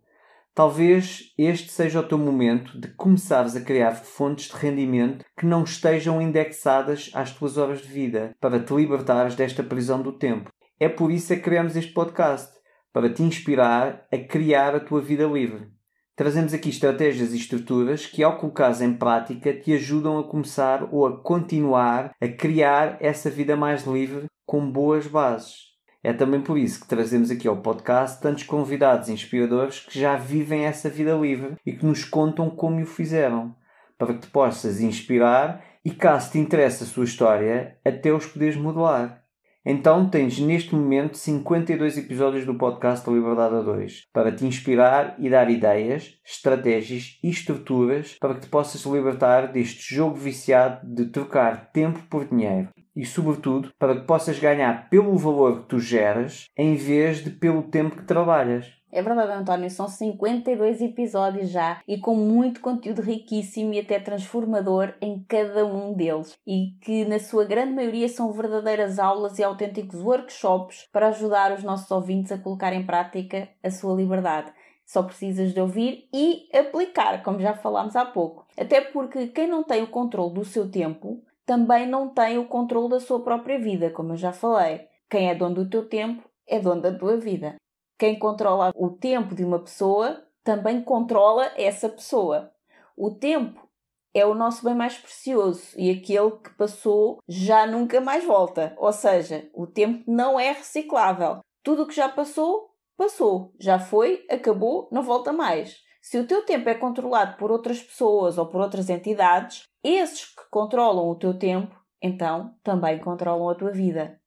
Talvez este seja o teu momento de começares a criar fontes de rendimento que não estejam indexadas às tuas horas de vida, para te libertares desta prisão do tempo. É por isso que criamos este podcast para te inspirar a criar a tua vida livre. Trazemos aqui estratégias e estruturas que, ao colocares em prática, te ajudam a começar ou a continuar a criar essa vida mais livre com boas bases. É também por isso que trazemos aqui ao podcast tantos convidados inspiradores que já vivem essa vida livre e que nos contam como o fizeram, para que te possas inspirar e, caso te interesse a sua história, até os poderes modelar. Então tens neste momento 52 episódios do podcast Liberdade a 2 para te inspirar e dar ideias, estratégias e estruturas para que te possas libertar deste jogo viciado de trocar tempo por dinheiro e, sobretudo, para que possas ganhar pelo valor que tu geras em vez de pelo tempo que trabalhas. É verdade, António, são 52 episódios já e com muito conteúdo riquíssimo e até transformador em cada um deles. E que, na sua grande maioria, são verdadeiras aulas e autênticos workshops para ajudar os nossos ouvintes a colocar em prática a sua liberdade. Só precisas de ouvir e aplicar, como já falámos há pouco. Até porque quem não tem o controle do seu tempo também não tem o controle da sua própria vida, como eu já falei. Quem é dono do teu tempo é dono da tua vida. Quem controla o tempo de uma pessoa também controla essa pessoa. O tempo é o nosso bem mais precioso e aquele que passou já nunca mais volta. Ou seja, o tempo não é reciclável. Tudo o que já passou, passou. Já foi, acabou, não volta mais. Se o teu tempo é controlado por outras pessoas ou por outras entidades, esses que controlam o teu tempo, então também controlam a tua vida.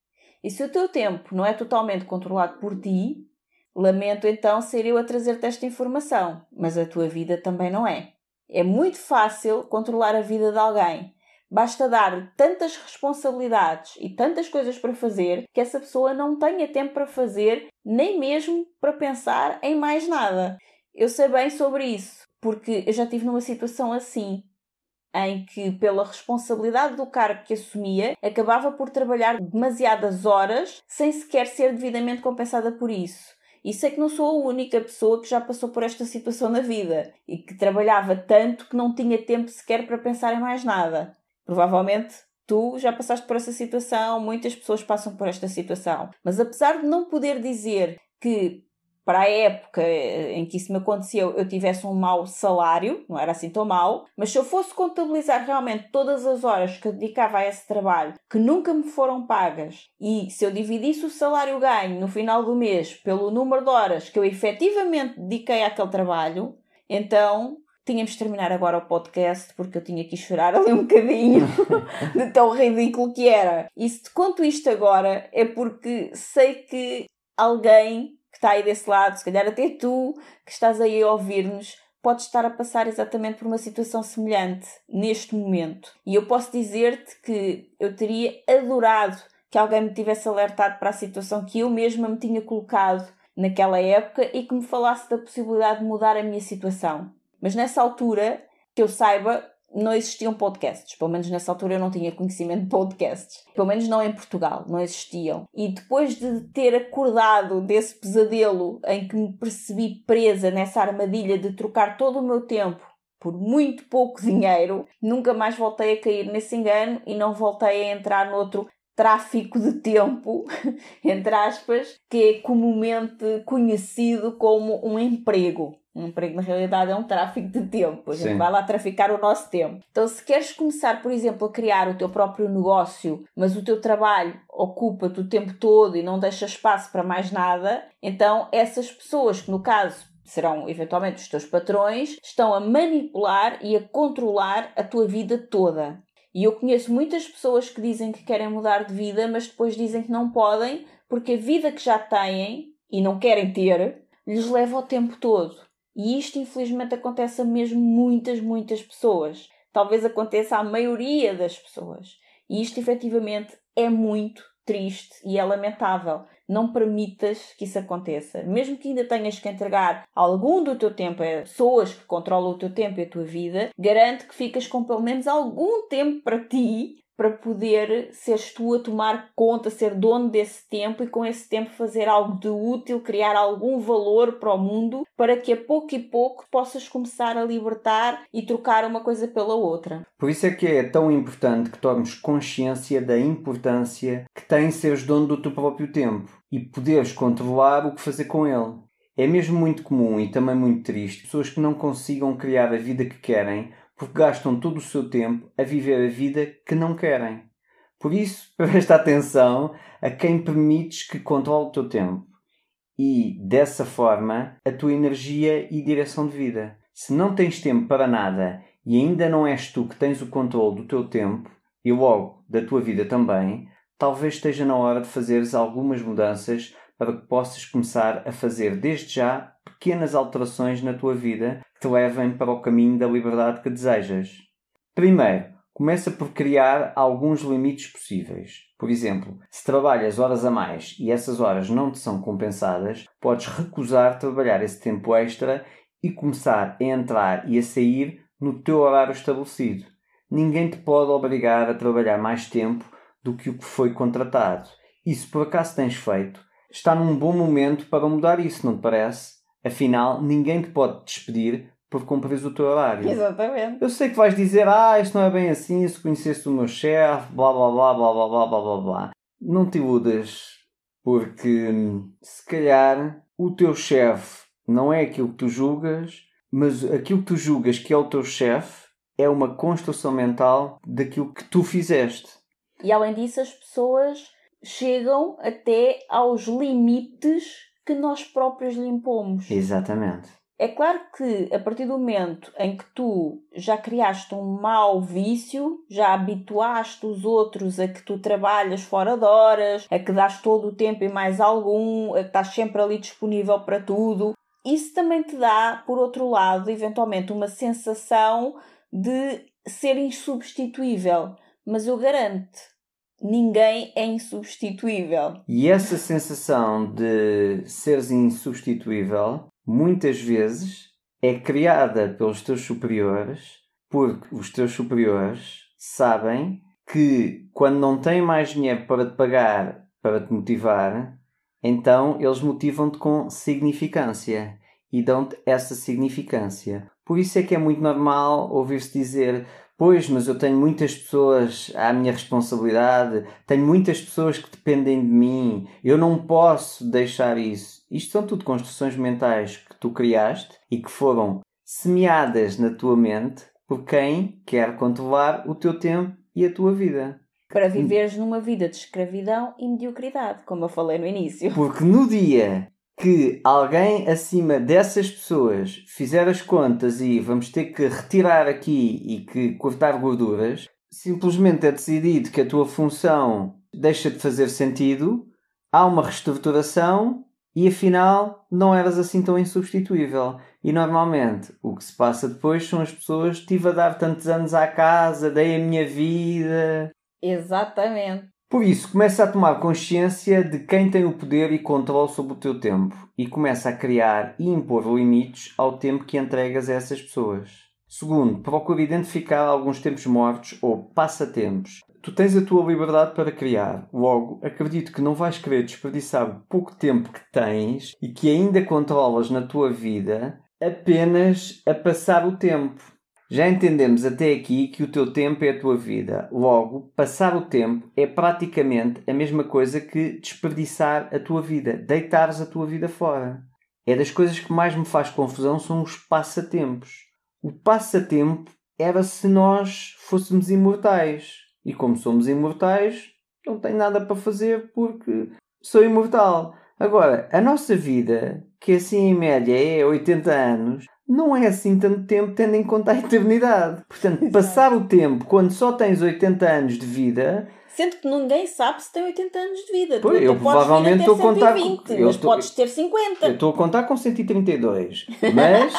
E se o teu tempo não é totalmente controlado por ti, Lamento então ser eu a trazer-te esta informação, mas a tua vida também não é. É muito fácil controlar a vida de alguém. Basta dar tantas responsabilidades e tantas coisas para fazer que essa pessoa não tenha tempo para fazer, nem mesmo para pensar em mais nada. Eu sei bem sobre isso, porque eu já estive numa situação assim, em que, pela responsabilidade do cargo que assumia, acabava por trabalhar demasiadas horas sem sequer ser devidamente compensada por isso. E sei que não sou a única pessoa que já passou por esta situação na vida e que trabalhava tanto que não tinha tempo sequer para pensar em mais nada. Provavelmente tu já passaste por essa situação, muitas pessoas passam por esta situação. Mas apesar de não poder dizer que para a época em que isso me aconteceu eu tivesse um mau salário, não era assim tão mau, mas se eu fosse contabilizar realmente todas as horas que eu dedicava a esse trabalho, que nunca me foram pagas, e se eu dividisse o salário ganho no final do mês pelo número de horas que eu efetivamente dediquei àquele trabalho, então tínhamos de terminar agora o podcast porque eu tinha que chorar ali um bocadinho (laughs) de tão ridículo que era. E se te conto isto agora é porque sei que alguém está aí desse lado, se calhar até tu que estás aí a ouvir-nos, podes estar a passar exatamente por uma situação semelhante neste momento. E eu posso dizer-te que eu teria adorado que alguém me tivesse alertado para a situação que eu mesma me tinha colocado naquela época e que me falasse da possibilidade de mudar a minha situação. Mas nessa altura, que eu saiba, não existiam podcasts. Pelo menos nessa altura eu não tinha conhecimento de podcasts. Pelo menos não em Portugal, não existiam. E depois de ter acordado desse pesadelo em que me percebi presa nessa armadilha de trocar todo o meu tempo por muito pouco dinheiro, nunca mais voltei a cair nesse engano e não voltei a entrar noutro tráfico de tempo, (laughs) entre aspas, que é comumente conhecido como um emprego. Um emprego, na realidade, é um tráfico de tempo. A gente Sim. vai lá traficar o nosso tempo. Então, se queres começar, por exemplo, a criar o teu próprio negócio, mas o teu trabalho ocupa-te o tempo todo e não deixa espaço para mais nada, então essas pessoas que, no caso, serão eventualmente os teus patrões, estão a manipular e a controlar a tua vida toda. E eu conheço muitas pessoas que dizem que querem mudar de vida, mas depois dizem que não podem porque a vida que já têm e não querem ter lhes leva o tempo todo. E isto, infelizmente, acontece a mesmo muitas, muitas pessoas. Talvez aconteça à maioria das pessoas. E isto, efetivamente, é muito triste e é lamentável. Não permitas que isso aconteça. Mesmo que ainda tenhas que entregar algum do teu tempo a pessoas que controlam o teu tempo e a tua vida, garante que ficas com pelo menos algum tempo para ti para poder seres tu a tomar conta, ser dono desse tempo e com esse tempo fazer algo de útil, criar algum valor para o mundo, para que a pouco e pouco possas começar a libertar e trocar uma coisa pela outra. Por isso é que é tão importante que tomes consciência da importância que tem seres dono do teu próprio tempo e poderes controlar o que fazer com ele. É mesmo muito comum e também muito triste pessoas que não consigam criar a vida que querem porque gastam todo o seu tempo a viver a vida que não querem. Por isso, (laughs) presta atenção a quem permites que controle o teu tempo e, dessa forma, a tua energia e direção de vida. Se não tens tempo para nada e ainda não és tu que tens o controle do teu tempo e logo da tua vida também, talvez esteja na hora de fazeres algumas mudanças para que possas começar a fazer desde já pequenas alterações na tua vida te levem para o caminho da liberdade que desejas. Primeiro, começa por criar alguns limites possíveis. Por exemplo, se trabalhas horas a mais e essas horas não te são compensadas, podes recusar trabalhar esse tempo extra e começar a entrar e a sair no teu horário estabelecido. Ninguém te pode obrigar a trabalhar mais tempo do que o que foi contratado. E se por acaso tens feito, está num bom momento para mudar isso, não te parece? Afinal, ninguém te pode despedir por cumprir o teu horário. Exatamente. Eu sei que vais dizer, ah, isto não é bem assim, se conhecesse o meu chefe, blá blá blá blá blá blá blá blá blá. Não te iludas, porque se calhar o teu chefe não é aquilo que tu julgas, mas aquilo que tu julgas que é o teu chefe é uma construção mental daquilo que tu fizeste. E além disso, as pessoas chegam até aos limites que nós próprios lhe impomos. Exatamente. É claro que a partir do momento em que tu já criaste um mau vício, já habituaste os outros a que tu trabalhas fora de horas, a que dás todo o tempo e mais algum, a que estás sempre ali disponível para tudo, isso também te dá, por outro lado, eventualmente uma sensação de ser insubstituível. Mas eu garanto, ninguém é insubstituível. E essa sensação de seres insubstituível, muitas vezes, é criada pelos teus superiores, porque os teus superiores sabem que quando não têm mais dinheiro para te pagar, para te motivar, então eles motivam-te com significância e dão-te essa significância. Por isso é que é muito normal ouvir-se dizer: Pois, mas eu tenho muitas pessoas à minha responsabilidade, tenho muitas pessoas que dependem de mim, eu não posso deixar isso. Isto são tudo construções mentais que tu criaste e que foram semeadas na tua mente por quem quer controlar o teu tempo e a tua vida. Para viveres numa vida de escravidão e mediocridade, como eu falei no início. Porque no dia que alguém acima dessas pessoas fizer as contas e vamos ter que retirar aqui e que cortar gorduras, simplesmente é decidido que a tua função deixa de fazer sentido, há uma reestruturação e afinal não eras assim tão insubstituível. E normalmente o que se passa depois são as pessoas: estive a dar tantos anos à casa, dei a minha vida. Exatamente. Por isso, começa a tomar consciência de quem tem o poder e controle sobre o teu tempo e começa a criar e impor limites ao tempo que entregas a essas pessoas. Segundo, procura identificar alguns tempos mortos ou passatempos. Tu tens a tua liberdade para criar, logo, acredito que não vais querer desperdiçar o pouco tempo que tens e que ainda controlas na tua vida apenas a passar o tempo. Já entendemos até aqui que o teu tempo é a tua vida. Logo, passar o tempo é praticamente a mesma coisa que desperdiçar a tua vida, deitares a tua vida fora. É das coisas que mais me faz confusão são os passatempos. O passatempo era se nós fôssemos imortais. E como somos imortais, não tenho nada para fazer porque sou imortal. Agora, a nossa vida, que assim em média é 80 anos, não é assim tanto tempo tendo em conta a eternidade. Portanto, passar o tempo quando só tens 80 anos de vida. Sendo que ninguém sabe se tem 80 anos de vida. Pois, tu eu provavelmente estou a contar com. Eu mas estou, podes ter 50. Eu estou a contar com 132. (laughs) Mas.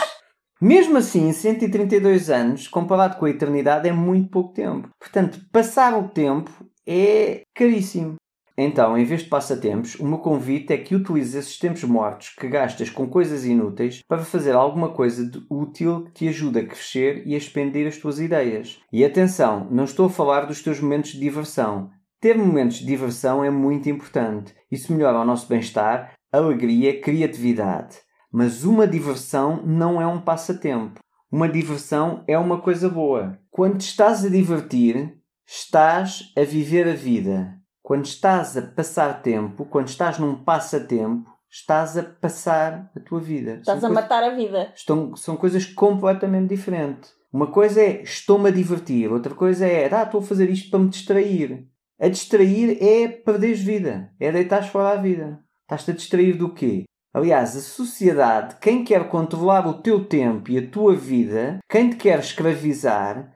Mesmo assim, 132 anos, comparado com a eternidade, é muito pouco tempo. Portanto, passar o tempo é caríssimo. Então, em vez de passatempos, o meu convite é que utilizes esses tempos mortos que gastas com coisas inúteis para fazer alguma coisa de útil que te ajude a crescer e a expandir as tuas ideias. E atenção, não estou a falar dos teus momentos de diversão. Ter momentos de diversão é muito importante. Isso melhora o nosso bem-estar, alegria, criatividade. Mas uma diversão não é um passatempo. Uma diversão é uma coisa boa. Quando te estás a divertir, estás a viver a vida. Quando estás a passar tempo, quando estás num passatempo, estás a passar a tua vida. Estás são a matar a vida. Estão, são coisas completamente diferentes. Uma coisa é estou-me a divertir, outra coisa é ah, estou a fazer isto para me distrair. A distrair é perderes vida, é deitares fora a vida. Estás-te a distrair do quê? Aliás, a sociedade, quem quer controlar o teu tempo e a tua vida, quem te quer escravizar,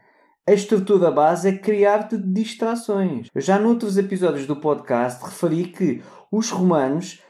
a estrutura base é criar-te distrações. Eu já noutros episódios do podcast referi que os romanos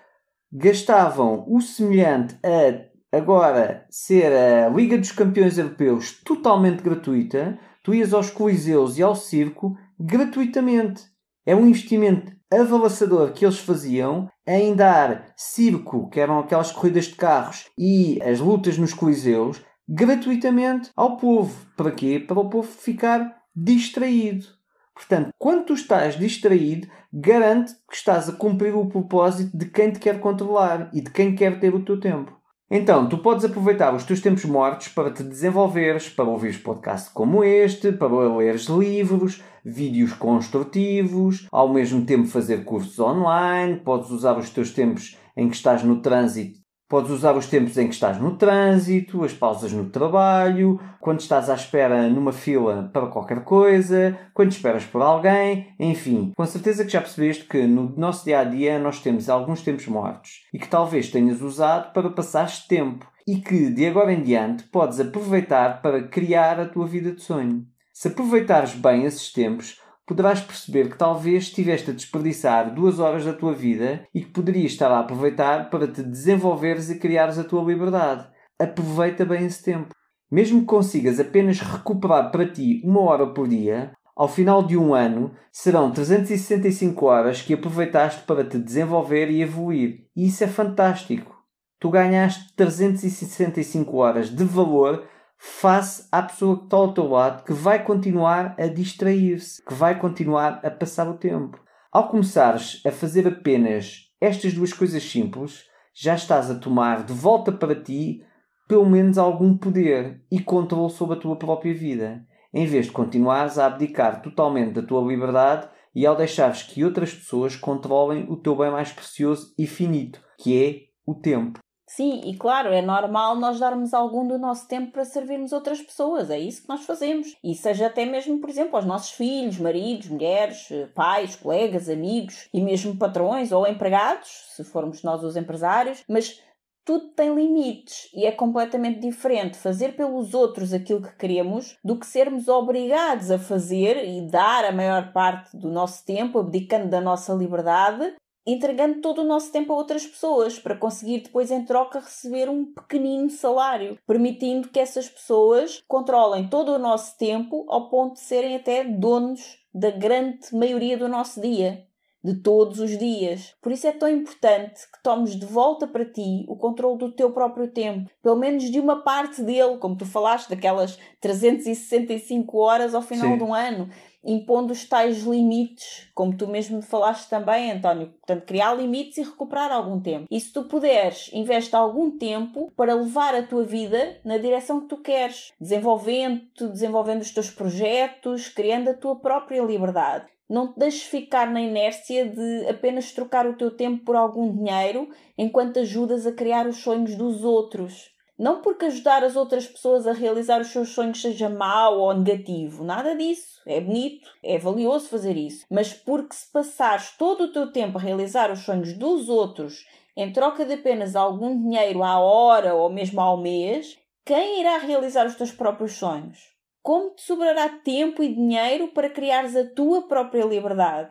gastavam o semelhante a agora ser a Liga dos Campeões Europeus totalmente gratuita. Tu ias aos coliseus e ao circo gratuitamente. É um investimento avalaçador que eles faziam em dar circo, que eram aquelas corridas de carros, e as lutas nos coliseus, gratuitamente ao povo. Para quê? Para o povo ficar distraído. Portanto, quando tu estás distraído, garante que estás a cumprir o propósito de quem te quer controlar e de quem quer ter o teu tempo. Então, tu podes aproveitar os teus tempos mortos para te desenvolveres, para ouvires podcasts como este, para leres livros, vídeos construtivos, ao mesmo tempo fazer cursos online, podes usar os teus tempos em que estás no trânsito Podes usar os tempos em que estás no trânsito, as pausas no trabalho, quando estás à espera numa fila para qualquer coisa, quando esperas por alguém, enfim. Com certeza que já percebeste que no nosso dia a dia nós temos alguns tempos mortos e que talvez tenhas usado para passar tempo e que de agora em diante podes aproveitar para criar a tua vida de sonho. Se aproveitares bem esses tempos, poderás perceber que talvez estiveste a desperdiçar duas horas da tua vida e que poderias estar a aproveitar para te desenvolveres e criares a tua liberdade. Aproveita bem esse tempo. Mesmo que consigas apenas recuperar para ti uma hora por dia, ao final de um ano serão 365 horas que aproveitaste para te desenvolver e evoluir. E isso é fantástico. Tu ganhaste 365 horas de valor face à pessoa que está ao teu lado, que vai continuar a distrair-se, que vai continuar a passar o tempo. Ao começares a fazer apenas estas duas coisas simples, já estás a tomar de volta para ti pelo menos algum poder e controle sobre a tua própria vida, em vez de continuares a abdicar totalmente da tua liberdade e ao deixares que outras pessoas controlem o teu bem mais precioso e finito, que é o tempo. Sim, e claro, é normal nós darmos algum do nosso tempo para servirmos outras pessoas, é isso que nós fazemos. E seja até mesmo, por exemplo, aos nossos filhos, maridos, mulheres, pais, colegas, amigos e mesmo patrões ou empregados, se formos nós os empresários, mas tudo tem limites e é completamente diferente fazer pelos outros aquilo que queremos do que sermos obrigados a fazer e dar a maior parte do nosso tempo, abdicando da nossa liberdade entregando todo o nosso tempo a outras pessoas para conseguir depois em troca receber um pequenino salário, permitindo que essas pessoas controlem todo o nosso tempo ao ponto de serem até donos da grande maioria do nosso dia, de todos os dias. Por isso é tão importante que tomes de volta para ti o controle do teu próprio tempo, pelo menos de uma parte dele, como tu falaste, daquelas 365 horas ao final Sim. de um ano impondo os tais limites, como tu mesmo falaste também, António. Portanto, criar limites e recuperar algum tempo. E se tu puderes, investe algum tempo para levar a tua vida na direção que tu queres, desenvolvendo-te, desenvolvendo os teus projetos, criando a tua própria liberdade. Não te deixes ficar na inércia de apenas trocar o teu tempo por algum dinheiro enquanto ajudas a criar os sonhos dos outros. Não porque ajudar as outras pessoas a realizar os seus sonhos seja mau ou negativo, nada disso. É bonito, é valioso fazer isso. Mas porque se passares todo o teu tempo a realizar os sonhos dos outros em troca de apenas algum dinheiro à hora ou mesmo ao mês, quem irá realizar os teus próprios sonhos? Como te sobrará tempo e dinheiro para criares a tua própria liberdade?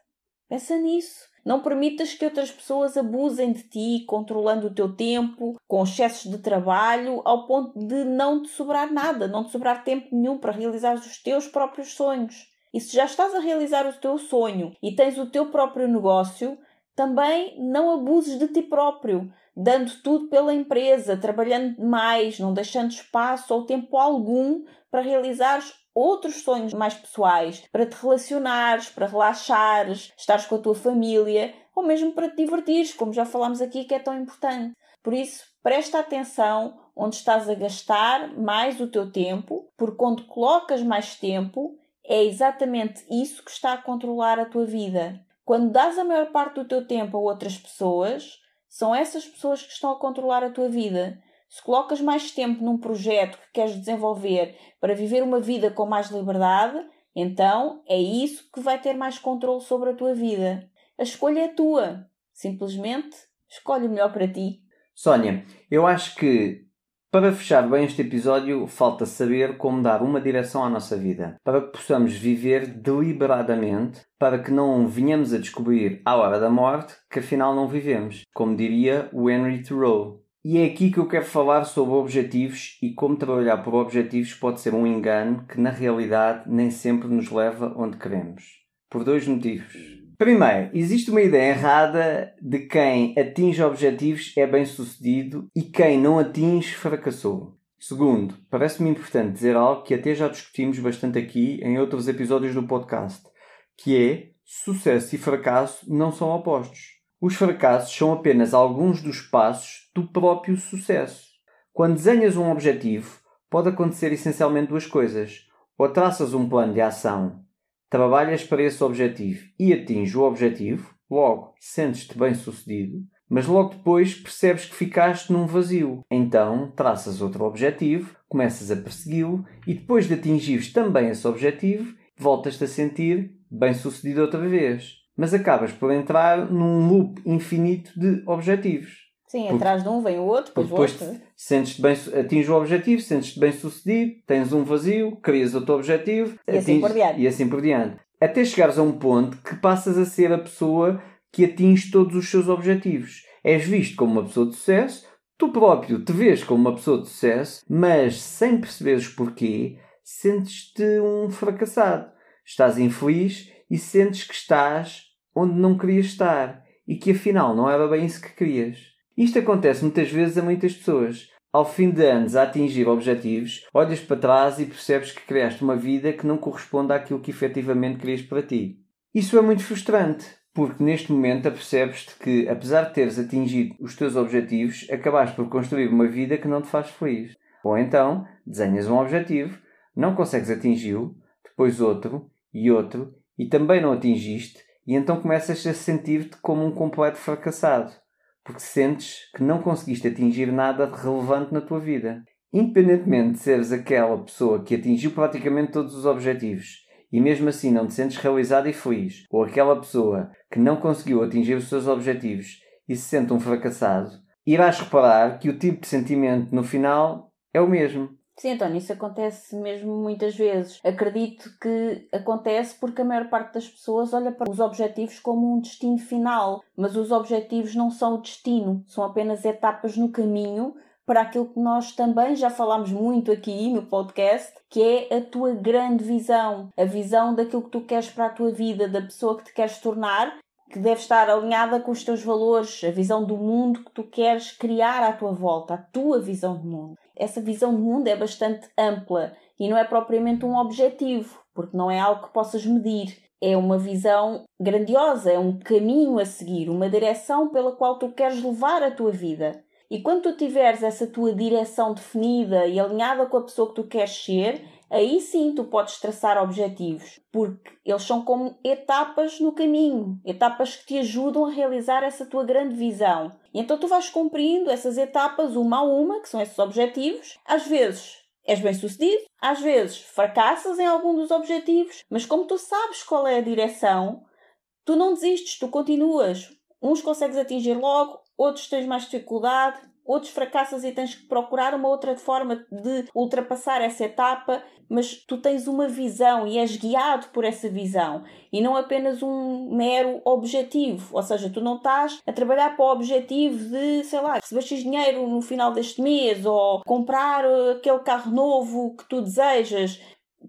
Pensa nisso. Não permitas que outras pessoas abusem de ti, controlando o teu tempo, com excessos de trabalho, ao ponto de não te sobrar nada, não te sobrar tempo nenhum para realizar os teus próprios sonhos. E se já estás a realizar o teu sonho e tens o teu próprio negócio, também não abuses de ti próprio, dando tudo pela empresa, trabalhando demais, não deixando espaço ou tempo algum para realizares outros sonhos mais pessoais, para te relacionares, para relaxares, estares com a tua família ou mesmo para te divertires, como já falámos aqui que é tão importante. Por isso, presta atenção onde estás a gastar mais o teu tempo, porque quando colocas mais tempo, é exatamente isso que está a controlar a tua vida. Quando dás a maior parte do teu tempo a outras pessoas, são essas pessoas que estão a controlar a tua vida. Se colocas mais tempo num projeto que queres desenvolver para viver uma vida com mais liberdade, então é isso que vai ter mais controle sobre a tua vida. A escolha é tua. Simplesmente escolhe o melhor para ti. Sónia, eu acho que para fechar bem este episódio, falta saber como dar uma direção à nossa vida, para que possamos viver deliberadamente, para que não venhamos a descobrir à hora da morte que afinal não vivemos, como diria o Henry Thoreau. E é aqui que eu quero falar sobre objetivos e como trabalhar por objetivos pode ser um engano que, na realidade, nem sempre nos leva onde queremos. Por dois motivos. Primeiro, existe uma ideia errada de quem atinge objetivos é bem sucedido e quem não atinge fracassou. Segundo, parece-me importante dizer algo que até já discutimos bastante aqui em outros episódios do podcast, que é sucesso e fracasso não são opostos. Os fracassos são apenas alguns dos passos do próprio sucesso. Quando desenhas um objetivo, pode acontecer essencialmente duas coisas. Ou traças um plano de ação, trabalhas para esse objetivo e atinges o objetivo, logo sentes-te bem sucedido. mas logo depois percebes que ficaste num vazio. Então traças outro objetivo, começas a persegui-lo e depois de atingires também esse objetivo, voltas-te a sentir bem-sucedido outra vez. Mas acabas por entrar num loop infinito de objetivos. Sim, porque, atrás de um vem o outro, depois, depois outro. Sentes bem, atinges o objetivo, sentes-te bem sucedido, tens um vazio, crias outro objetivo e assim por diante. E assim por diante. Até chegares a um ponto que passas a ser a pessoa que atinge todos os seus objetivos. És visto como uma pessoa de sucesso, tu próprio te vês como uma pessoa de sucesso, mas sem perceberes porquê, sentes-te um fracassado. Estás infeliz e sentes que estás onde não querias estar e que afinal não era bem isso que querias. Isto acontece muitas vezes a muitas pessoas. Ao fim de anos a atingir objetivos, olhas para trás e percebes que criaste uma vida que não corresponde àquilo que efetivamente querias para ti. Isso é muito frustrante, porque neste momento apercebes-te que, apesar de teres atingido os teus objetivos, acabaste por construir uma vida que não te faz feliz. Ou então, desenhas um objetivo, não consegues atingi-lo, depois outro e outro, e também não atingiste, e então começas a sentir-te como um completo fracassado porque sentes que não conseguiste atingir nada de relevante na tua vida. Independentemente de seres aquela pessoa que atingiu praticamente todos os objetivos e mesmo assim não te sentes realizado e feliz, ou aquela pessoa que não conseguiu atingir os seus objetivos e se sente um fracassado, irás reparar que o tipo de sentimento no final é o mesmo. Sim, António, isso acontece mesmo muitas vezes. Acredito que acontece porque a maior parte das pessoas olha para os objetivos como um destino final, mas os objetivos não são o destino, são apenas etapas no caminho para aquilo que nós também já falámos muito aqui no podcast, que é a tua grande visão, a visão daquilo que tu queres para a tua vida, da pessoa que te queres tornar, que deve estar alinhada com os teus valores, a visão do mundo que tu queres criar à tua volta, a tua visão do mundo essa visão do mundo é bastante ampla e não é propriamente um objetivo, porque não é algo que possas medir. É uma visão grandiosa, é um caminho a seguir, uma direção pela qual tu queres levar a tua vida. E quando tu tiveres essa tua direção definida e alinhada com a pessoa que tu queres ser, aí sim tu podes traçar objetivos, porque eles são como etapas no caminho, etapas que te ajudam a realizar essa tua grande visão. E então tu vais cumprindo essas etapas uma a uma, que são esses objetivos. Às vezes és bem sucedido, às vezes fracassas em algum dos objetivos, mas como tu sabes qual é a direção, tu não desistes, tu continuas. Uns consegues atingir logo, outros tens mais dificuldade, outros fracassas e tens que procurar uma outra forma de ultrapassar essa etapa, mas tu tens uma visão e és guiado por essa visão e não apenas um mero objetivo. Ou seja, tu não estás a trabalhar para o objetivo de, sei lá, receber dinheiro no final deste mês ou comprar uh, aquele carro novo que tu desejas.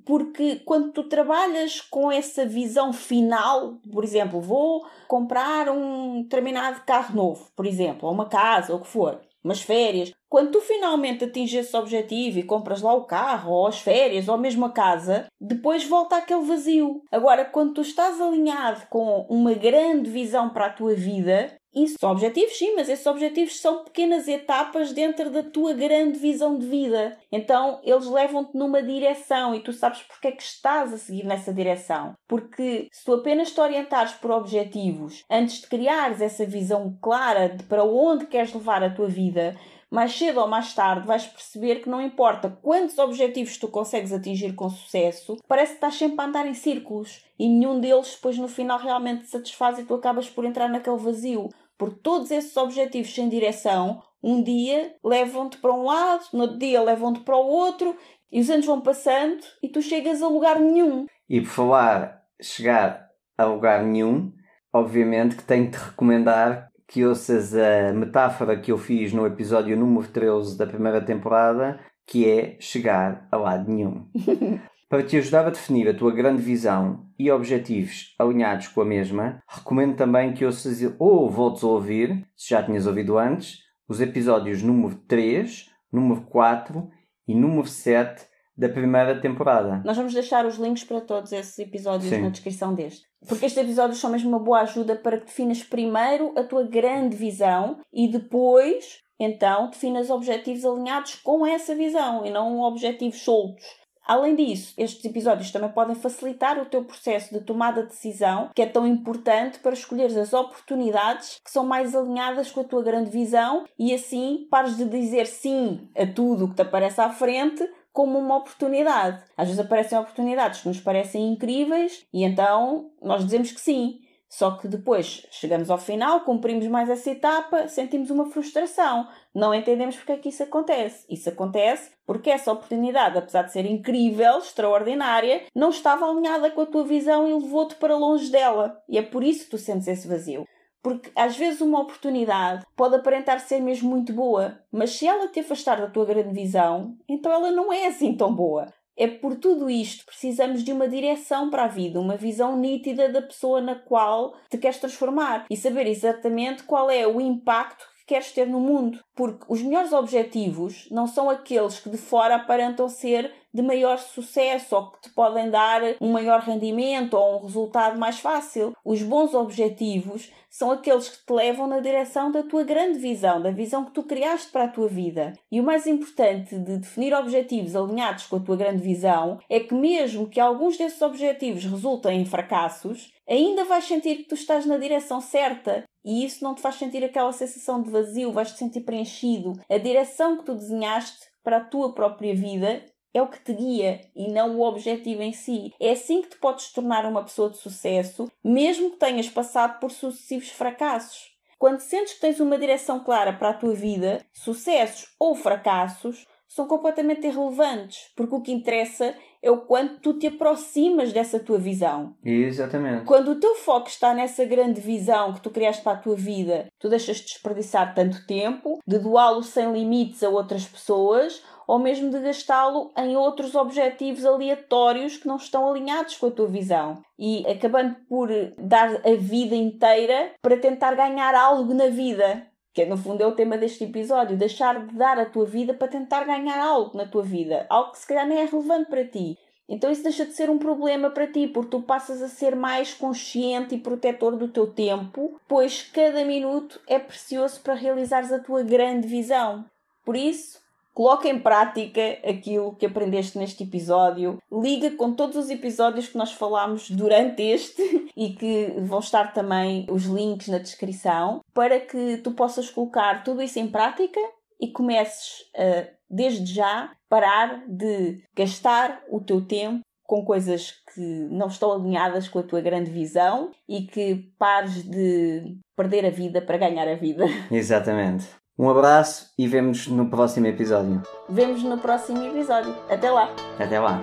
Porque quando tu trabalhas com essa visão final, por exemplo, vou comprar um determinado carro novo, por exemplo, ou uma casa, ou o que for, umas férias. Quando tu finalmente atinges esse objetivo e compras lá o carro, ou as férias, ou mesmo a casa, depois volta aquele vazio. Agora, quando tu estás alinhado com uma grande visão para a tua vida, isso são objetivos, sim, mas esses objetivos são pequenas etapas dentro da tua grande visão de vida. Então, eles levam-te numa direção e tu sabes porque é que estás a seguir nessa direção. Porque se tu apenas te orientares por objetivos antes de criares essa visão clara de para onde queres levar a tua vida, mais cedo ou mais tarde vais perceber que não importa quantos objetivos tu consegues atingir com sucesso, parece que estás sempre a andar em círculos e nenhum deles depois no final realmente te satisfaz e tu acabas por entrar naquele vazio. Porque todos esses objetivos sem direção, um dia levam-te para um lado, no outro dia levam-te para o outro, e os anos vão passando e tu chegas a lugar nenhum. E por falar chegar a lugar nenhum, obviamente que tenho de recomendar que ouças a metáfora que eu fiz no episódio número 13 da primeira temporada, que é chegar a lado nenhum. (laughs) Para te ajudar a definir a tua grande visão e objetivos alinhados com a mesma, recomendo também que ouças ou voltes a ouvir, se já tinhas ouvido antes, os episódios número 3, número 4 e número 7 da primeira temporada. Nós vamos deixar os links para todos esses episódios Sim. na descrição deste. Porque estes episódios são mesmo uma boa ajuda para que definas primeiro a tua grande visão e depois, então, definas objetivos alinhados com essa visão e não objetivos soltos. Além disso, estes episódios também podem facilitar o teu processo de tomada de decisão, que é tão importante para escolheres as oportunidades que são mais alinhadas com a tua grande visão e assim pares de dizer sim a tudo o que te aparece à frente como uma oportunidade. Às vezes aparecem oportunidades que nos parecem incríveis e então nós dizemos que sim. Só que depois chegamos ao final, cumprimos mais essa etapa, sentimos uma frustração. Não entendemos porque é que isso acontece. Isso acontece porque essa oportunidade, apesar de ser incrível, extraordinária, não estava alinhada com a tua visão e levou-te para longe dela. E é por isso que tu sentes esse vazio. Porque às vezes uma oportunidade pode aparentar ser mesmo muito boa, mas se ela te afastar da tua grande visão, então ela não é assim tão boa. É por tudo isto precisamos de uma direção para a vida, uma visão nítida da pessoa na qual te queres transformar e saber exatamente qual é o impacto que queres ter no mundo. Porque os melhores objetivos não são aqueles que de fora aparentam ser de maior sucesso ou que te podem dar um maior rendimento ou um resultado mais fácil. Os bons objetivos são aqueles que te levam na direção da tua grande visão, da visão que tu criaste para a tua vida. E o mais importante de definir objetivos alinhados com a tua grande visão é que, mesmo que alguns desses objetivos resultem em fracassos, ainda vais sentir que tu estás na direção certa e isso não te faz sentir aquela sensação de vazio, vais te sentir preenchido. A direção que tu desenhaste para a tua própria vida é o que te guia e não o objetivo em si. É assim que te podes tornar uma pessoa de sucesso, mesmo que tenhas passado por sucessivos fracassos. Quando sentes que tens uma direção clara para a tua vida, sucessos ou fracassos são completamente irrelevantes, porque o que interessa é o quanto tu te aproximas dessa tua visão. Exatamente. Quando o teu foco está nessa grande visão que tu criaste para a tua vida, tu deixas de desperdiçar tanto tempo, de doá-lo sem limites a outras pessoas ou mesmo de gastá-lo em outros objetivos aleatórios que não estão alinhados com a tua visão. E acabando por dar a vida inteira para tentar ganhar algo na vida. Que no fundo é o tema deste episódio, deixar de dar a tua vida para tentar ganhar algo na tua vida, algo que se calhar nem é relevante para ti. Então isso deixa de ser um problema para ti, porque tu passas a ser mais consciente e protetor do teu tempo, pois cada minuto é precioso para realizares a tua grande visão. Por isso, Coloca em prática aquilo que aprendeste neste episódio. Liga com todos os episódios que nós falámos durante este (laughs) e que vão estar também os links na descrição para que tu possas colocar tudo isso em prática e comeces a, desde já, parar de gastar o teu tempo com coisas que não estão alinhadas com a tua grande visão e que pares de perder a vida para ganhar a vida. (laughs) Exatamente. Um abraço e vemos no próximo episódio. Vemos no próximo episódio. Até lá. Até lá.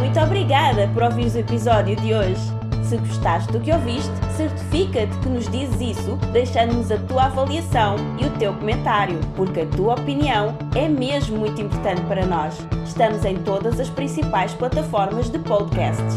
Muito obrigada por ouvir o episódio de hoje. Se gostaste do que ouviste, certifica-te que nos dizes isso deixando-nos a tua avaliação e o teu comentário, porque a tua opinião é mesmo muito importante para nós. Estamos em todas as principais plataformas de podcasts.